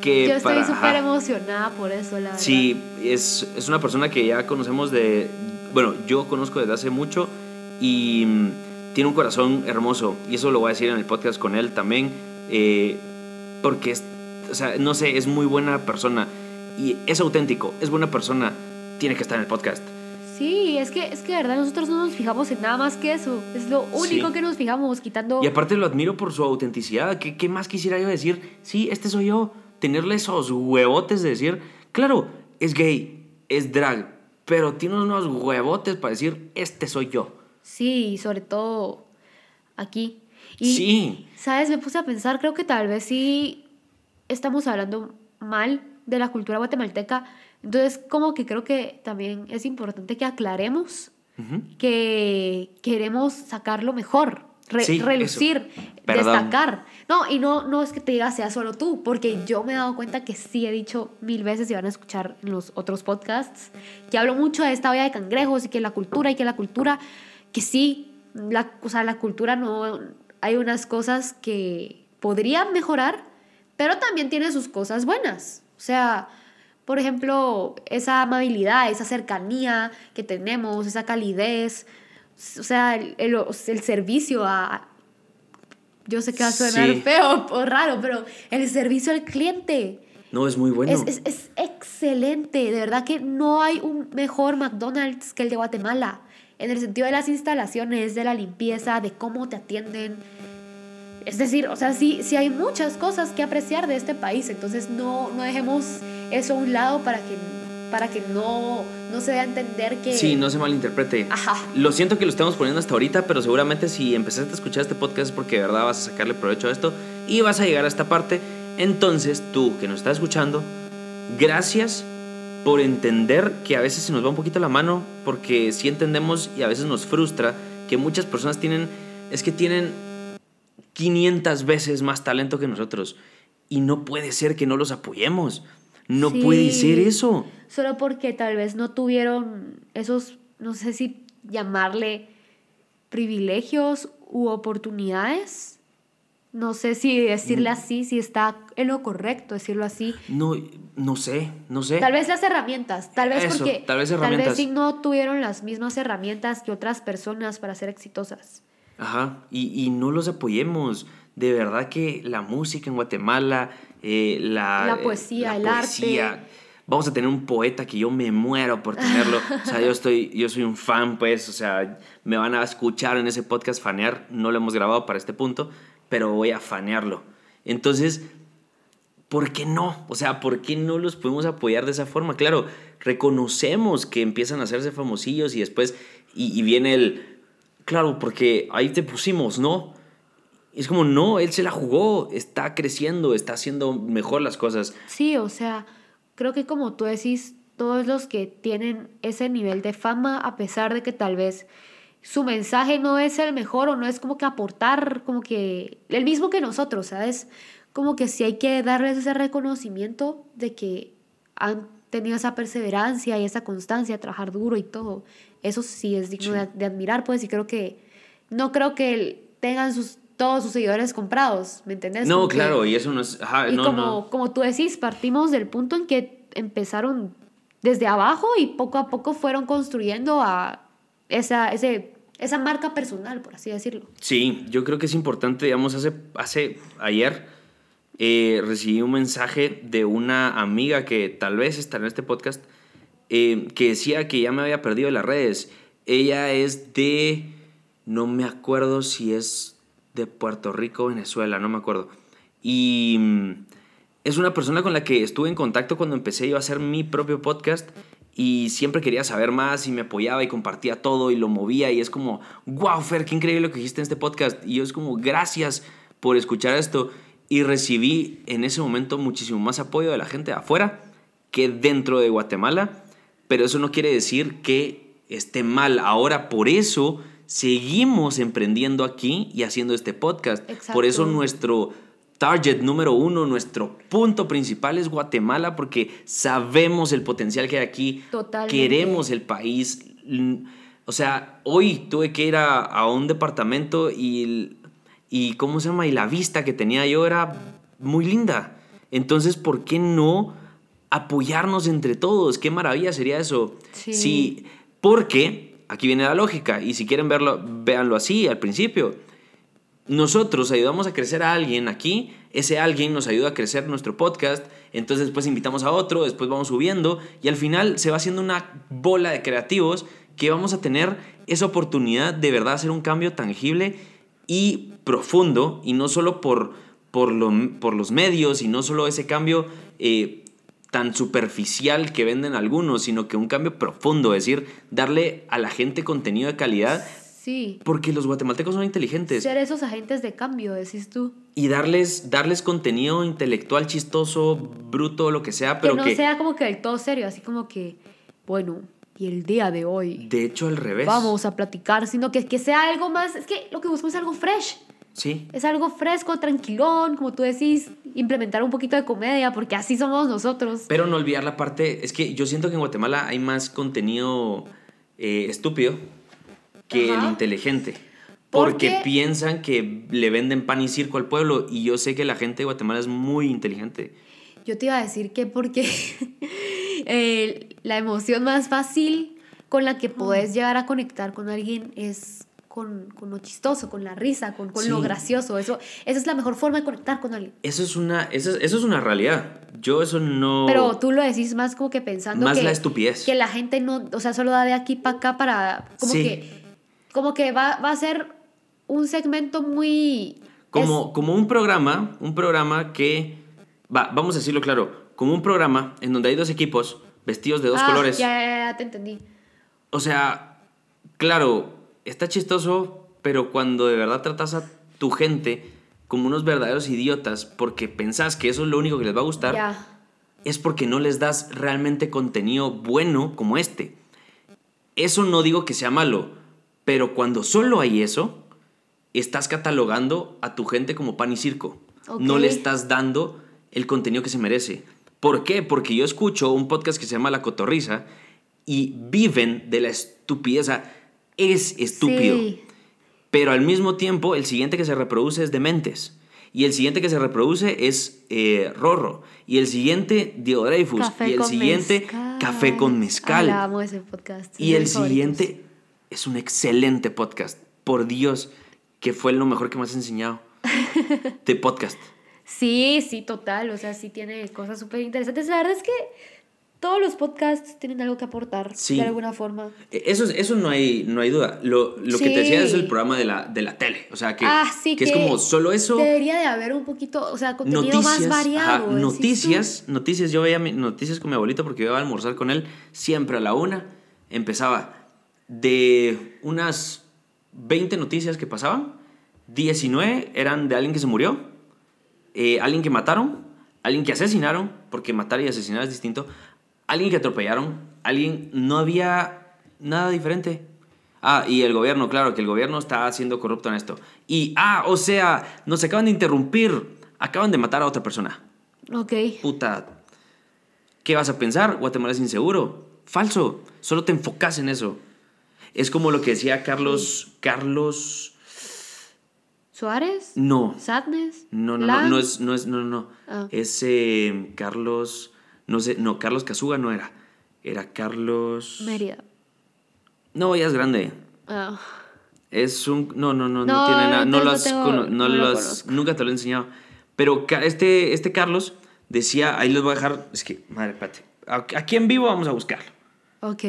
Que yo estoy para- súper ajá. emocionada por eso, la verdad. Sí, es, es una persona que ya conocemos de. Bueno, yo conozco desde hace mucho y mm, tiene un corazón hermoso. Y eso lo voy a decir en el podcast con él también. eh, porque es. O sea, no sé, es muy buena persona. Y es auténtico, es buena persona. Tiene que estar en el podcast. Sí, es que, es que de verdad nosotros no nos fijamos en nada más que eso. Es lo único Sí. que nos fijamos, quitando... Y aparte lo admiro por su autenticidad. ¿Qué, qué más quisiera yo decir? Sí, este soy yo. Tenerle esos huevotes de decir, claro, es gay, es drag, pero tiene unos huevotes para decir, este soy yo. Sí, sobre todo aquí. Y, sí. ¿sabes? Me puse a pensar, creo que tal vez sí estamos hablando mal de la cultura guatemalteca. Entonces, como que creo que también es importante que aclaremos Ujú. que queremos sacar lo mejor, re- Sí, relucir, destacar. No, y no, no es que te diga sea solo tú, porque yo me he dado cuenta que sí he dicho mil veces y van a escuchar en los otros podcasts, que hablo mucho de esta olla de cangrejos y que la cultura y que la cultura, que sí, la, o sea, la cultura no, hay unas cosas que podrían mejorar, pero también tiene sus cosas buenas. O sea, por ejemplo, esa amabilidad, esa cercanía que tenemos, esa calidez, o sea, el, el- el servicio a... Yo sé que va a sonar Sí. feo o raro, pero el servicio al cliente No, es muy bueno. es, es, es excelente. De verdad que no hay un mejor McDonald's que el de Guatemala. En el sentido de las instalaciones, de la limpieza, de cómo te atienden. Es decir, o sea, sí, sí hay muchas cosas que apreciar de este país. Entonces no, no dejemos eso a un lado para que, para que no, no se dé a entender que... Sí, no se malinterprete. Ajá. Lo siento que lo estamos poniendo hasta ahorita, pero seguramente si empezaste a escuchar este podcast es porque de verdad vas a sacarle provecho a esto y vas a llegar a esta parte. Entonces, tú que nos estás escuchando, gracias por entender que a veces se nos va un poquito la mano, porque sí entendemos y a veces nos frustra que muchas personas tienen, es que tienen 500 veces más talento que nosotros y no puede ser que no los apoyemos. No Sí. puede ser eso. Solo porque tal vez no tuvieron esos, no sé si llamarle privilegios u oportunidades. No sé si decirle así, si está en lo correcto decirlo así. No, no sé, no sé. Tal vez las herramientas, tal vez Eso, porque tal vez herramientas. sí no tuvieron las mismas herramientas que otras personas para ser exitosas. Ajá, y, y no los apoyemos. De verdad que la música en Guatemala, eh, la, La poesía, la el poesía, arte. Vamos a tener un poeta que yo me muero por tenerlo. O sea, yo, estoy, yo soy un fan, pues. O sea, me van a escuchar en ese podcast fanear. No lo hemos grabado para este punto, pero voy a fanearlo. Entonces, ¿por qué no? O sea, ¿por qué no los podemos apoyar de esa forma? Claro, reconocemos que empiezan a hacerse famosillos y después, y, y viene el, claro, porque ahí te pusimos, ¿no? Es como, no, él se la jugó, está creciendo, está haciendo mejor las cosas. Sí, o sea, creo que como tú decís, todos los que tienen ese nivel de fama, a pesar de que tal vez su mensaje no es el mejor o no es como que aportar, como que el mismo que nosotros, ¿sabes? Como que sí hay que darles ese reconocimiento de que han tenido esa perseverancia y esa constancia, trabajar duro y todo. Eso sí es digno Sí. de, de admirar, pues, y creo que no creo que tengan sus, todos sus seguidores comprados, ¿me entendés? No, Como que- claro, y eso no es... Ajá, y no, como, no. como tú decís, partimos del punto en que empezaron desde abajo y poco a poco fueron construyendo a esa, ese, esa marca personal, por así decirlo. Sí, yo creo que es importante, digamos, hace, hace ayer eh, recibí un mensaje de una amiga que tal vez está en este podcast, eh, que decía que ya me había perdido las redes. Ella es de, no me acuerdo si es de Puerto Rico Venezuela, no me acuerdo. Y mm, es una persona con la que estuve en contacto cuando empecé yo a hacer mi propio podcast y siempre quería saber más y me apoyaba y compartía todo y lo movía y es como, wow, Fer, qué increíble lo que dijiste en este podcast. Y yo es como, gracias por escuchar esto. Y recibí en ese momento muchísimo más apoyo de la gente afuera que dentro de Guatemala, pero eso no quiere decir que esté mal. Ahora por eso seguimos emprendiendo aquí y haciendo este podcast. Exacto. Por eso nuestro target número uno, nuestro punto principal es Guatemala, porque sabemos el potencial que hay aquí. Totalmente. Queremos el país. O sea, hoy tuve que ir a, a un departamento y, y, ¿cómo se llama? Y la vista que tenía yo era muy linda. Entonces, ¿por qué no apoyarnos entre todos? Qué maravilla sería eso. Sí. Si- porque aquí viene la lógica, y si quieren verlo, véanlo así al principio. Nosotros ayudamos a crecer a alguien aquí, ese alguien nos ayuda a crecer nuestro podcast, entonces después invitamos a otro, después vamos subiendo y al final se va haciendo una bola de creativos que vamos a tener esa oportunidad de verdad hacer un cambio tangible y profundo y no solo por, por, lo- por los medios y no solo ese cambio eh, tan superficial que venden algunos, sino que un cambio profundo, es decir, darle a la gente contenido de calidad Sí. porque los guatemaltecos son inteligentes Ser esos agentes de cambio, decís tú. y darles, darles contenido intelectual chistoso, bruto, lo que sea, pero que no que, sea como que del todo serio, así como que, bueno, y el día de hoy de hecho al revés. vamos a platicar, sino que, que sea algo más, es que lo que buscamos es algo fresh, Sí, es algo fresco, tranquilón, como tú decís, implementar un poquito de comedia, porque así somos nosotros. pero no olvidar la parte, es que yo siento que en Guatemala hay más contenido eh, estúpido que Ajá. el inteligente. ¿Por Porque piensan que le venden pan y circo al pueblo y yo sé que la gente de Guatemala es muy inteligente. Yo te iba a decir que porque eh, la emoción más fácil con la que podés llegar a conectar con alguien es con, con lo chistoso, con la risa, con, con lo gracioso. Eso, esa es la mejor forma de conectar con alguien. Eso es una, eso es, eso es una realidad. Yo eso no... Pero tú lo decís más como que pensando Más que, la estupidez. que la gente no, o sea, solo da de aquí para acá para, como Sí. que, como que va, va a ser un segmento muy... Como, como un programa, un programa que, va, vamos a decirlo claro, como un programa en donde hay dos equipos vestidos de dos Ah, colores. Ya, ya, ya, te entendí. O sea, claro, está chistoso, pero cuando de verdad tratas a tu gente como unos verdaderos idiotas porque pensás que eso es lo único que les va a gustar, es porque no les das realmente contenido bueno como este. Eso no digo que sea malo, pero cuando solo hay eso, estás catalogando a tu gente como pan y circo. No le estás dando el contenido que se merece. ¿Por qué? Porque yo escucho un podcast que se llama La Cotorriza y viven de la estupidez. O sea, es estúpido. Sí. Pero al mismo tiempo, el siguiente que se reproduce es Dementes. Y el siguiente que se reproduce es eh, Rorro. Y el siguiente. Café y el siguiente, mezcal. Café con Mezcal. Ah, amo ese podcast. y el favoritos. siguiente es un excelente podcast. Por Dios, que fue lo mejor que me has enseñado de podcast. Sí, sí, total. O sea, sí tiene cosas súper interesantes. La verdad es que todos los podcasts tienen algo que aportar Sí. de alguna forma. Eh, Eso, es- eso no, hay, no hay duda. Lo, lo que te decía es el programa de la, de la tele. O sea, que, ah, sí, que es como solo eso. Debería de haber un poquito, o sea, contenido noticias, más variado. ajá, noticias, noticias. Yo veía noticias con mi abuelito porque yo iba a almorzar con él siempre a la una. Empezaba de unas 20 noticias que pasaban, 19 eran de alguien que se murió, eh, alguien que mataron, alguien que asesinaron, porque matar y asesinar es distinto, alguien que atropellaron, alguien, no había nada diferente. Ah, y el gobierno, claro, que el gobierno está siendo corrupto en esto. Y, ah, o sea, nos acaban de interrumpir, acaban de matar a otra persona. Ok. Puta, ¿qué vas a pensar? Guatemala es inseguro. Falso, solo te enfocas en eso. Es como lo que decía Carlos, Carlos, ¿Suárez? no, ¿Sadness? no, no, no, no es, no es, no, no, no. Ah. Es eh, Carlos, no sé, no, Carlos Casuga no era. Era Carlos. Mérida. No, ya es grande. Ah. Es un. No, no, no, no, No, tiene nada. No, entonces lo no has tengo- no no lo has-. Nunca te lo he enseñado. Pero este, este Carlos decía. Ahí les voy a dejar. Es que, madre, espérate. Aquí en vivo vamos a buscarlo. Ok,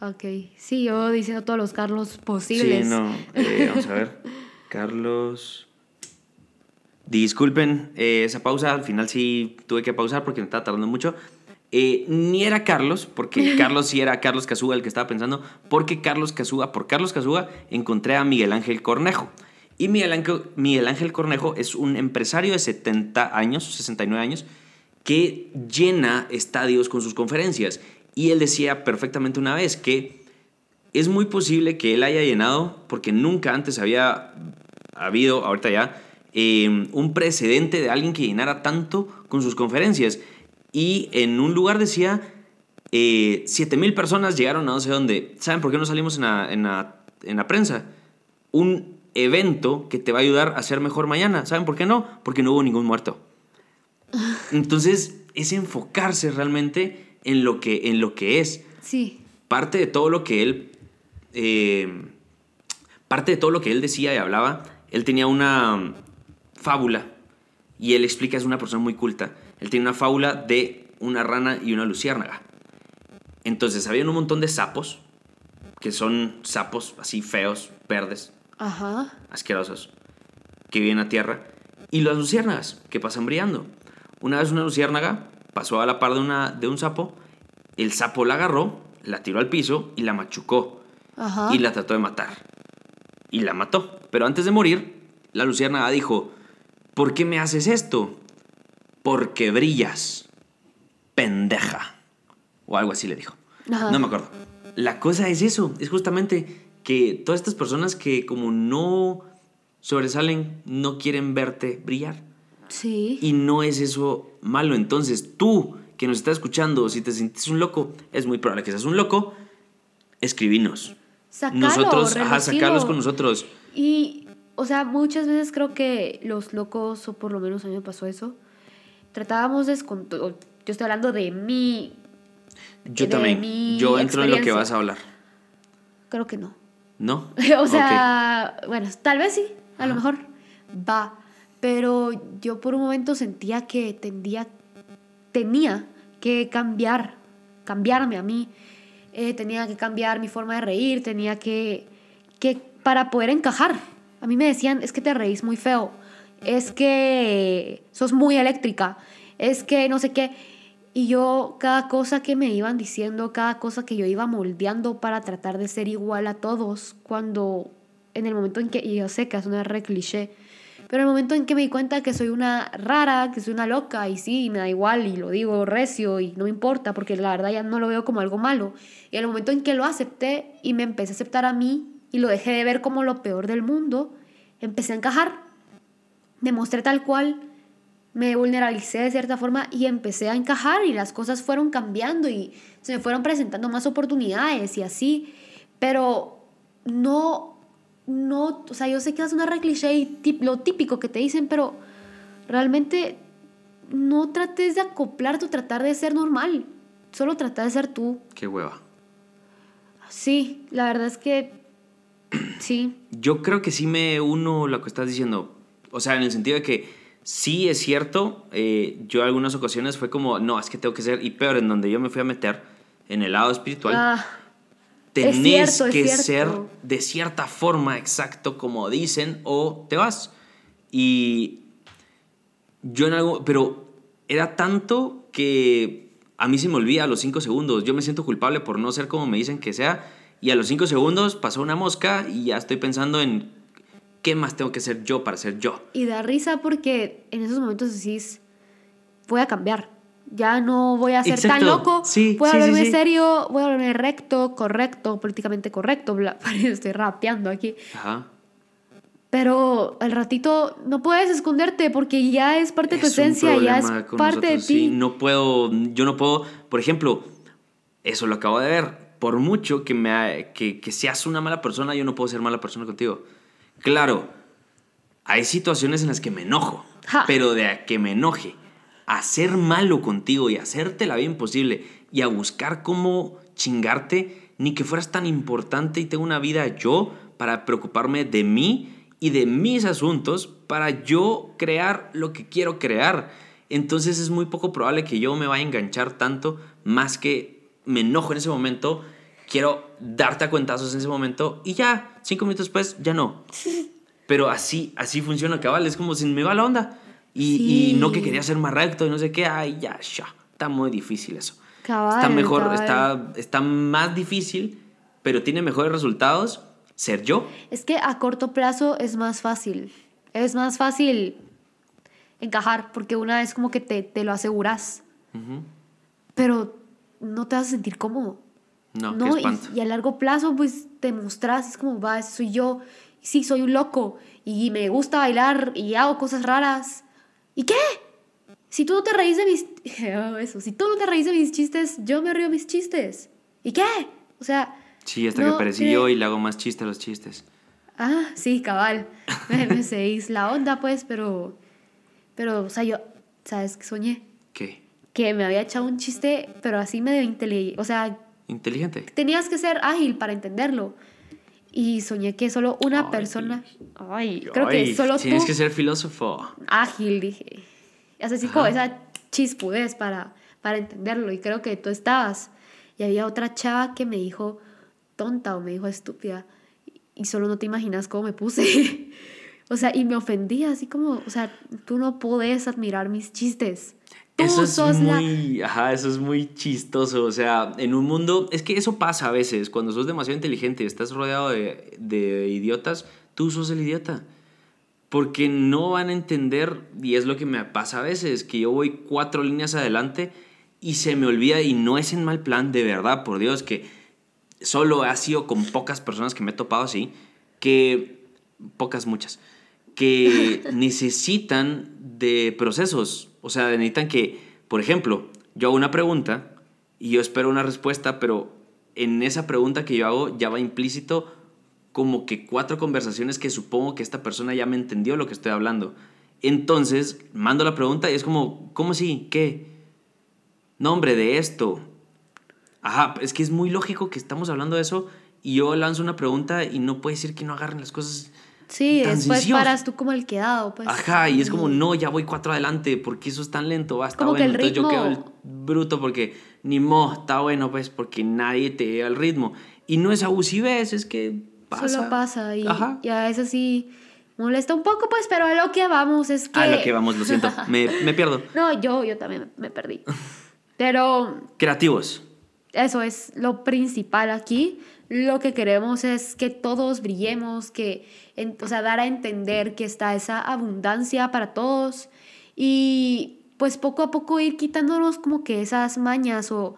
ok. Sí, yo diciendo todos los Carlos posibles. Sí, no. eh, vamos a ver. Carlos. Disculpen eh, esa pausa. Al final sí tuve que pausar porque me estaba tardando mucho. Eh, ni era Carlos, porque Carlos sí era Carlos Casuga el que estaba pensando, porque Carlos Casuga, por Carlos Casuga, encontré a Miguel Ángel Cornejo. Y Miguel Ángel, Miguel Ángel Cornejo es un empresario de 70 años, 69 años, que llena estadios con sus conferencias. Y él decía perfectamente una vez que es muy posible que él haya llenado, porque nunca antes había habido, ahorita ya, eh, un precedente de alguien que llenara tanto con sus conferencias. Y en un lugar decía, eh, 7 mil personas llegaron a no sé dónde. ¿Saben por qué no salimos en la, en, la, en la prensa? Un evento que te va a ayudar a ser mejor mañana. ¿Saben por qué no? Porque no hubo ningún muerto. Entonces, es enfocarse realmente en lo que, en lo que es. Sí. Parte de todo lo que él. eh, parte de todo lo que él decía y hablaba, él tenía una fábula. Y él explica, es una persona muy culta. Él tiene una fábula de una rana y una luciérnaga. Entonces, había un montón de sapos, que son sapos así feos, verdes, Ajá. asquerosos, que viven a tierra, y las luciérnagas, que pasan brillando. Una vez una luciérnaga pasó a la par de, una, de un sapo, el sapo la agarró, la tiró al piso y la machucó, Ajá. y la trató de matar. Y la mató. Pero antes de morir, la luciérnaga dijo, ¿por qué me haces esto? Porque brillas, pendeja. O algo así le dijo. Ajá. No me acuerdo. La cosa es eso, es justamente que todas estas personas que como no sobresalen, no quieren verte brillar. Sí. Y no es eso malo. Entonces, tú que nos estás escuchando, si te sientes un loco, es muy probable que seas un loco, escribinos. Sacalo, nosotros, ajá, sacarlos con nosotros. Y, o sea, muchas veces creo que los locos, o por lo menos a mí me pasó eso, tratábamos de... Yo estoy hablando de mí, Yo de también. mi Yo entro en lo que vas a hablar. creo que no. ¿No? o sea, bueno, tal vez sí, a lo mejor va. Pero yo por un momento sentía que tendía, tenía que cambiar, cambiarme a mí. Eh, tenía que cambiar mi forma de reír, tenía que, que, para poder encajar. A mí me decían, es que te reís muy feo, es que sos muy eléctrica, es que no sé qué. Y yo, cada cosa que me iban diciendo, cada cosa que yo iba moldeando para tratar de ser igual a todos, cuando en el momento en que, y yo sé que es una re cliché, pero el momento en que me di cuenta que soy una rara, que soy una loca, y sí, me da igual, y lo digo recio, y no me importa, porque la verdad ya no lo veo como algo malo. Y el momento en que lo acepté y me empecé a aceptar a mí, y lo dejé de ver como lo peor del mundo, empecé a encajar. Me mostré tal cual, me vulneralicé de cierta forma y empecé a encajar y las cosas fueron cambiando y se me fueron presentando más oportunidades y así, pero no, no, o sea, yo sé que es una re cliché y lo típico que te dicen, pero realmente no trates de acoplarte o tratar de ser normal, solo trata de ser tú. Qué hueva. Sí, la verdad es que sí, Yo creo que sí me uno a lo que estás diciendo. O sea, en el sentido de que sí es cierto. eh, yo en algunas ocasiones fue como, no, es que tengo que ser. Y peor, en donde yo me fui a meter, en el lado espiritual, Ah, tenés cierto, es que ser de cierta forma, exacto como dicen, o te vas. Y yo en algo. Pero era tanto que a mí se me olvida a los cinco segundos. Yo me siento culpable por no ser como me dicen que sea. Y a los cinco segundos pasó una mosca y ya estoy pensando en qué más tengo que ser yo para ser yo. Y da risa porque en esos momentos decís, voy a cambiar. Ya no voy a ser tan loco. Sí, voy a sí, hablarme sí. serio, voy a hablarme recto, correcto, políticamente correcto. bla- Estoy rapeando aquí. Ajá. Pero al ratito no puedes esconderte porque ya es parte de tu esencia, ya es parte de ti. sí. No puedo, yo no puedo, por ejemplo, eso lo acabo de ver. Por mucho que, me, que, que seas una mala persona, yo no puedo ser mala persona contigo. Claro, hay situaciones en las que me enojo, Ja. pero de a que me enoje a ser malo contigo y hacerte la vida imposible y a buscar cómo chingarte, ni que fueras tan importante y tengo una vida yo para preocuparme de mí y de mis asuntos para yo crear lo que quiero crear. Entonces es muy poco probable que yo me vaya a enganchar tanto más que me enojo en ese momento, quiero darte a cuentazos en ese momento y ya, cinco minutos después, ya no. Pero así, así funciona, cabal. Es como si me va la onda. Y, y no que quería ser más recto y no sé qué. Ay, ya, ya. Está muy difícil eso. Cabal, está mejor, cabal. está, está más difícil, pero tiene mejores resultados ser yo. Es que a corto plazo es más fácil. Es más fácil encajar porque una vez como que te, te lo aseguras, pero no te vas a sentir cómodo. No, qué Y- a largo plazo, pues te mostrás, es como, va, soy yo. Sí, soy un loco y me gusta bailar y hago cosas raras. ¿Y qué? Si tú no te reís de mis... Eso, si tú no te reís de mis chistes, yo me río de mis chistes. ¿Y qué? O sea... Sí, hasta no que aparecí cre- yo y le hago más chiste a los chistes. Ah, sí, cabal. Me, me seguís la onda, pues, pero... Pero, o sea, yo, ¿sabes qué soñé? ¿Qué? Que me había echado un chiste, pero así medio inteligente. O sea, Inteligente. tenías que ser ágil para entenderlo. Y soñé que solo una Ay, persona. Ay, creo Ay, que solo Tienes tú. que ser filósofo. Ágil, dije. Así como esa chispudez para, para entenderlo. Y creo que tú estabas. Y había otra chava que me dijo tonta o me dijo estúpida. Y solo no te imaginas cómo me puse. o sea, y me ofendí así como, o sea, tú no podés admirar mis chistes. Tú Eso es sos la- muy, ajá, eso es muy chistoso. O sea, en un mundo, es que eso pasa a veces. Cuando sos demasiado inteligente y estás rodeado de, de idiotas, tú sos el idiota. Porque no van a entender, y es lo que me pasa a veces, que yo voy cuatro líneas adelante y se me olvida, y no es en mal plan, de verdad, por Dios, que solo ha sido con pocas personas que me he topado así, que, pocas, muchas, que necesitan de procesos. O sea, necesitan que, por ejemplo, yo hago una pregunta y yo espero una respuesta, pero en esa pregunta que yo hago ya va implícito como que cuatro conversaciones que supongo que esta persona ya me entendió lo que estoy hablando. Entonces, mando la pregunta y es como, ¿cómo así? ¿Qué? Nombre de esto. Ajá, es que es muy lógico que estamos hablando de eso y yo lanzo una pregunta y no puede decir que no agarren las cosas. Sí, después paras tú como el quedado, pues. Ajá, y es como, no, ya voy cuatro adelante, porque eso es tan lento, va, está Como que bueno. el Entonces yo quedo el ritmo- bruto porque ni mo, está bueno, pues, porque nadie te lleva el ritmo. Y no es abusivez, es que pasa. Solo pasa y, Ajá. y a veces sí molesta un poco, pues, pero a lo que vamos es que... A lo que vamos, lo siento, me, me pierdo. No, yo, yo también me perdí. Pero Creativos. eso es lo principal aquí. Lo que queremos es que todos brillemos, que, en- o sea, dar a entender que está esa abundancia para todos y pues poco a poco ir quitándonos como que esas mañas o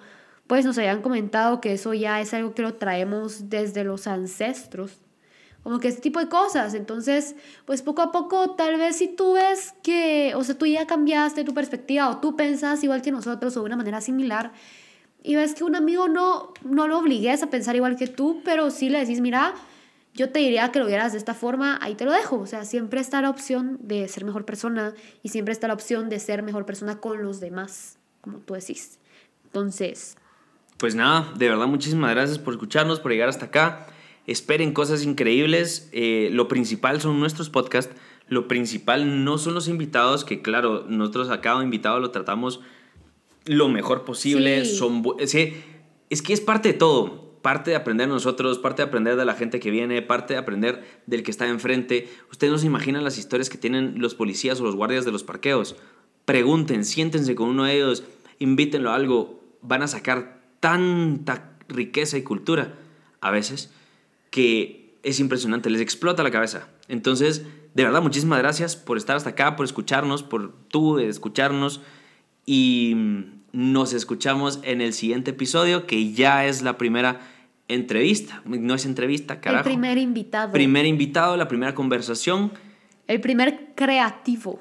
pues nos habían comentado que eso ya es algo que lo traemos desde los ancestros. Como que ese tipo de cosas. Entonces, pues poco a poco, tal vez si tú ves que, o sea, tú ya cambiaste tu perspectiva o tú pensás igual que nosotros o de una manera similar, y ves que un amigo no, no lo obligues a pensar igual que tú, pero sí le decís, mira, yo te diría que lo vieras de esta forma, ahí te lo dejo. O sea, siempre está la opción de ser mejor persona y siempre está la opción de ser mejor persona con los demás, como tú decís. Entonces, Pues nada, de verdad muchísimas gracias por escucharnos, por llegar hasta acá. Esperen cosas increíbles. Eh, lo principal son nuestros podcasts. Lo principal no son los invitados, que claro, nosotros a cada invitado lo tratamos lo mejor posible. Sí. Son es, que, es que es parte de todo. Parte de aprender nosotros, parte de aprender de la gente que viene, parte de aprender del que está enfrente. Ustedes no se imaginan las historias que tienen los policías o los guardias de los parqueos. Pregunten, siéntense con uno de ellos, invítenlo a algo. Van a sacar tanta riqueza y cultura a veces que es impresionante, les explota la cabeza. Entonces, de verdad, muchísimas gracias por estar hasta acá, por escucharnos, por tú escucharnos y nos escuchamos en el siguiente episodio que ya es la primera entrevista. No es entrevista, carajo. el primer invitado, Primer invitado, la primera conversación. el primer creativo,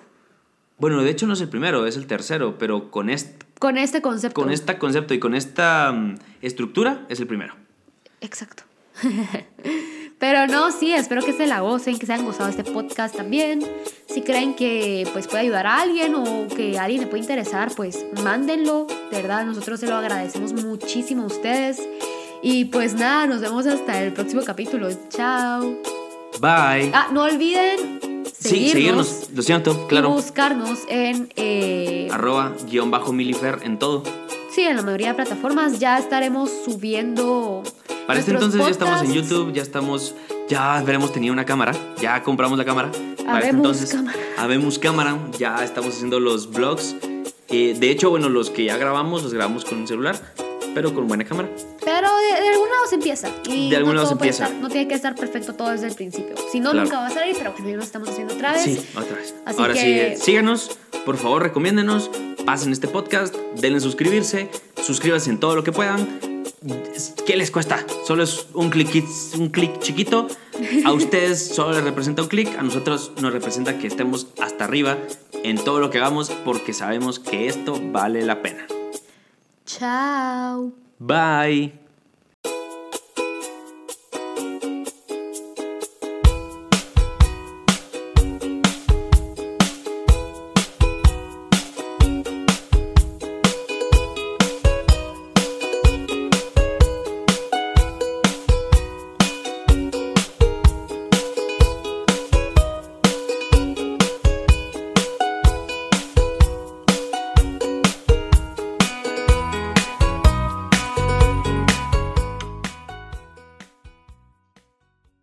Bueno, de hecho no es el primero, es el tercero, pero con este, con este concepto. con este concepto y con esta mm, estructura es el primero. Exacto. Pero no, sí, espero que se la gocen, que se hayan gozado este podcast también. Si creen que pues puede ayudar a alguien o que a alguien le puede interesar, pues mándenlo. De verdad, nosotros se lo agradecemos muchísimo a ustedes. Y pues nada, nos vemos hasta el próximo capítulo. Chao. Bye. Ah, no olviden sí, seguirnos, seguirnos, lo siento, y claro. buscarnos en eh, Arroba guion bajo milifer en todo. Sí, en la mayoría de plataformas ya estaremos subiendo Para este entonces ya estamos en podcasts. YouTube, ya estamos, ya habremos tenido una cámara, ya compramos la cámara. Para este entonces, cámara. habemos cámara, ya estamos haciendo los vlogs. Eh, de hecho, bueno, los que ya grabamos, los grabamos con un celular, pero con buena cámara. Pero de, de algún lado se empieza. Y De algún no lado se empieza. estar- no tiene que estar perfecto todo desde el principio. Si no, Claro. nunca va a salir, pero bueno, ya lo estamos haciendo otra vez. Sí, otra vez. Así Ahora que- sí, síganos, por favor, recomiéndenos, pasen este podcast, denle suscribirse, suscríbanse en todo lo que puedan ¿Qué les cuesta? Solo es un clic, un clic chiquito. A ustedes solo les representa un clic, a nosotros nos representa que estemos hasta arriba en todo lo que hagamos porque sabemos que esto vale la pena. Chao. Bye.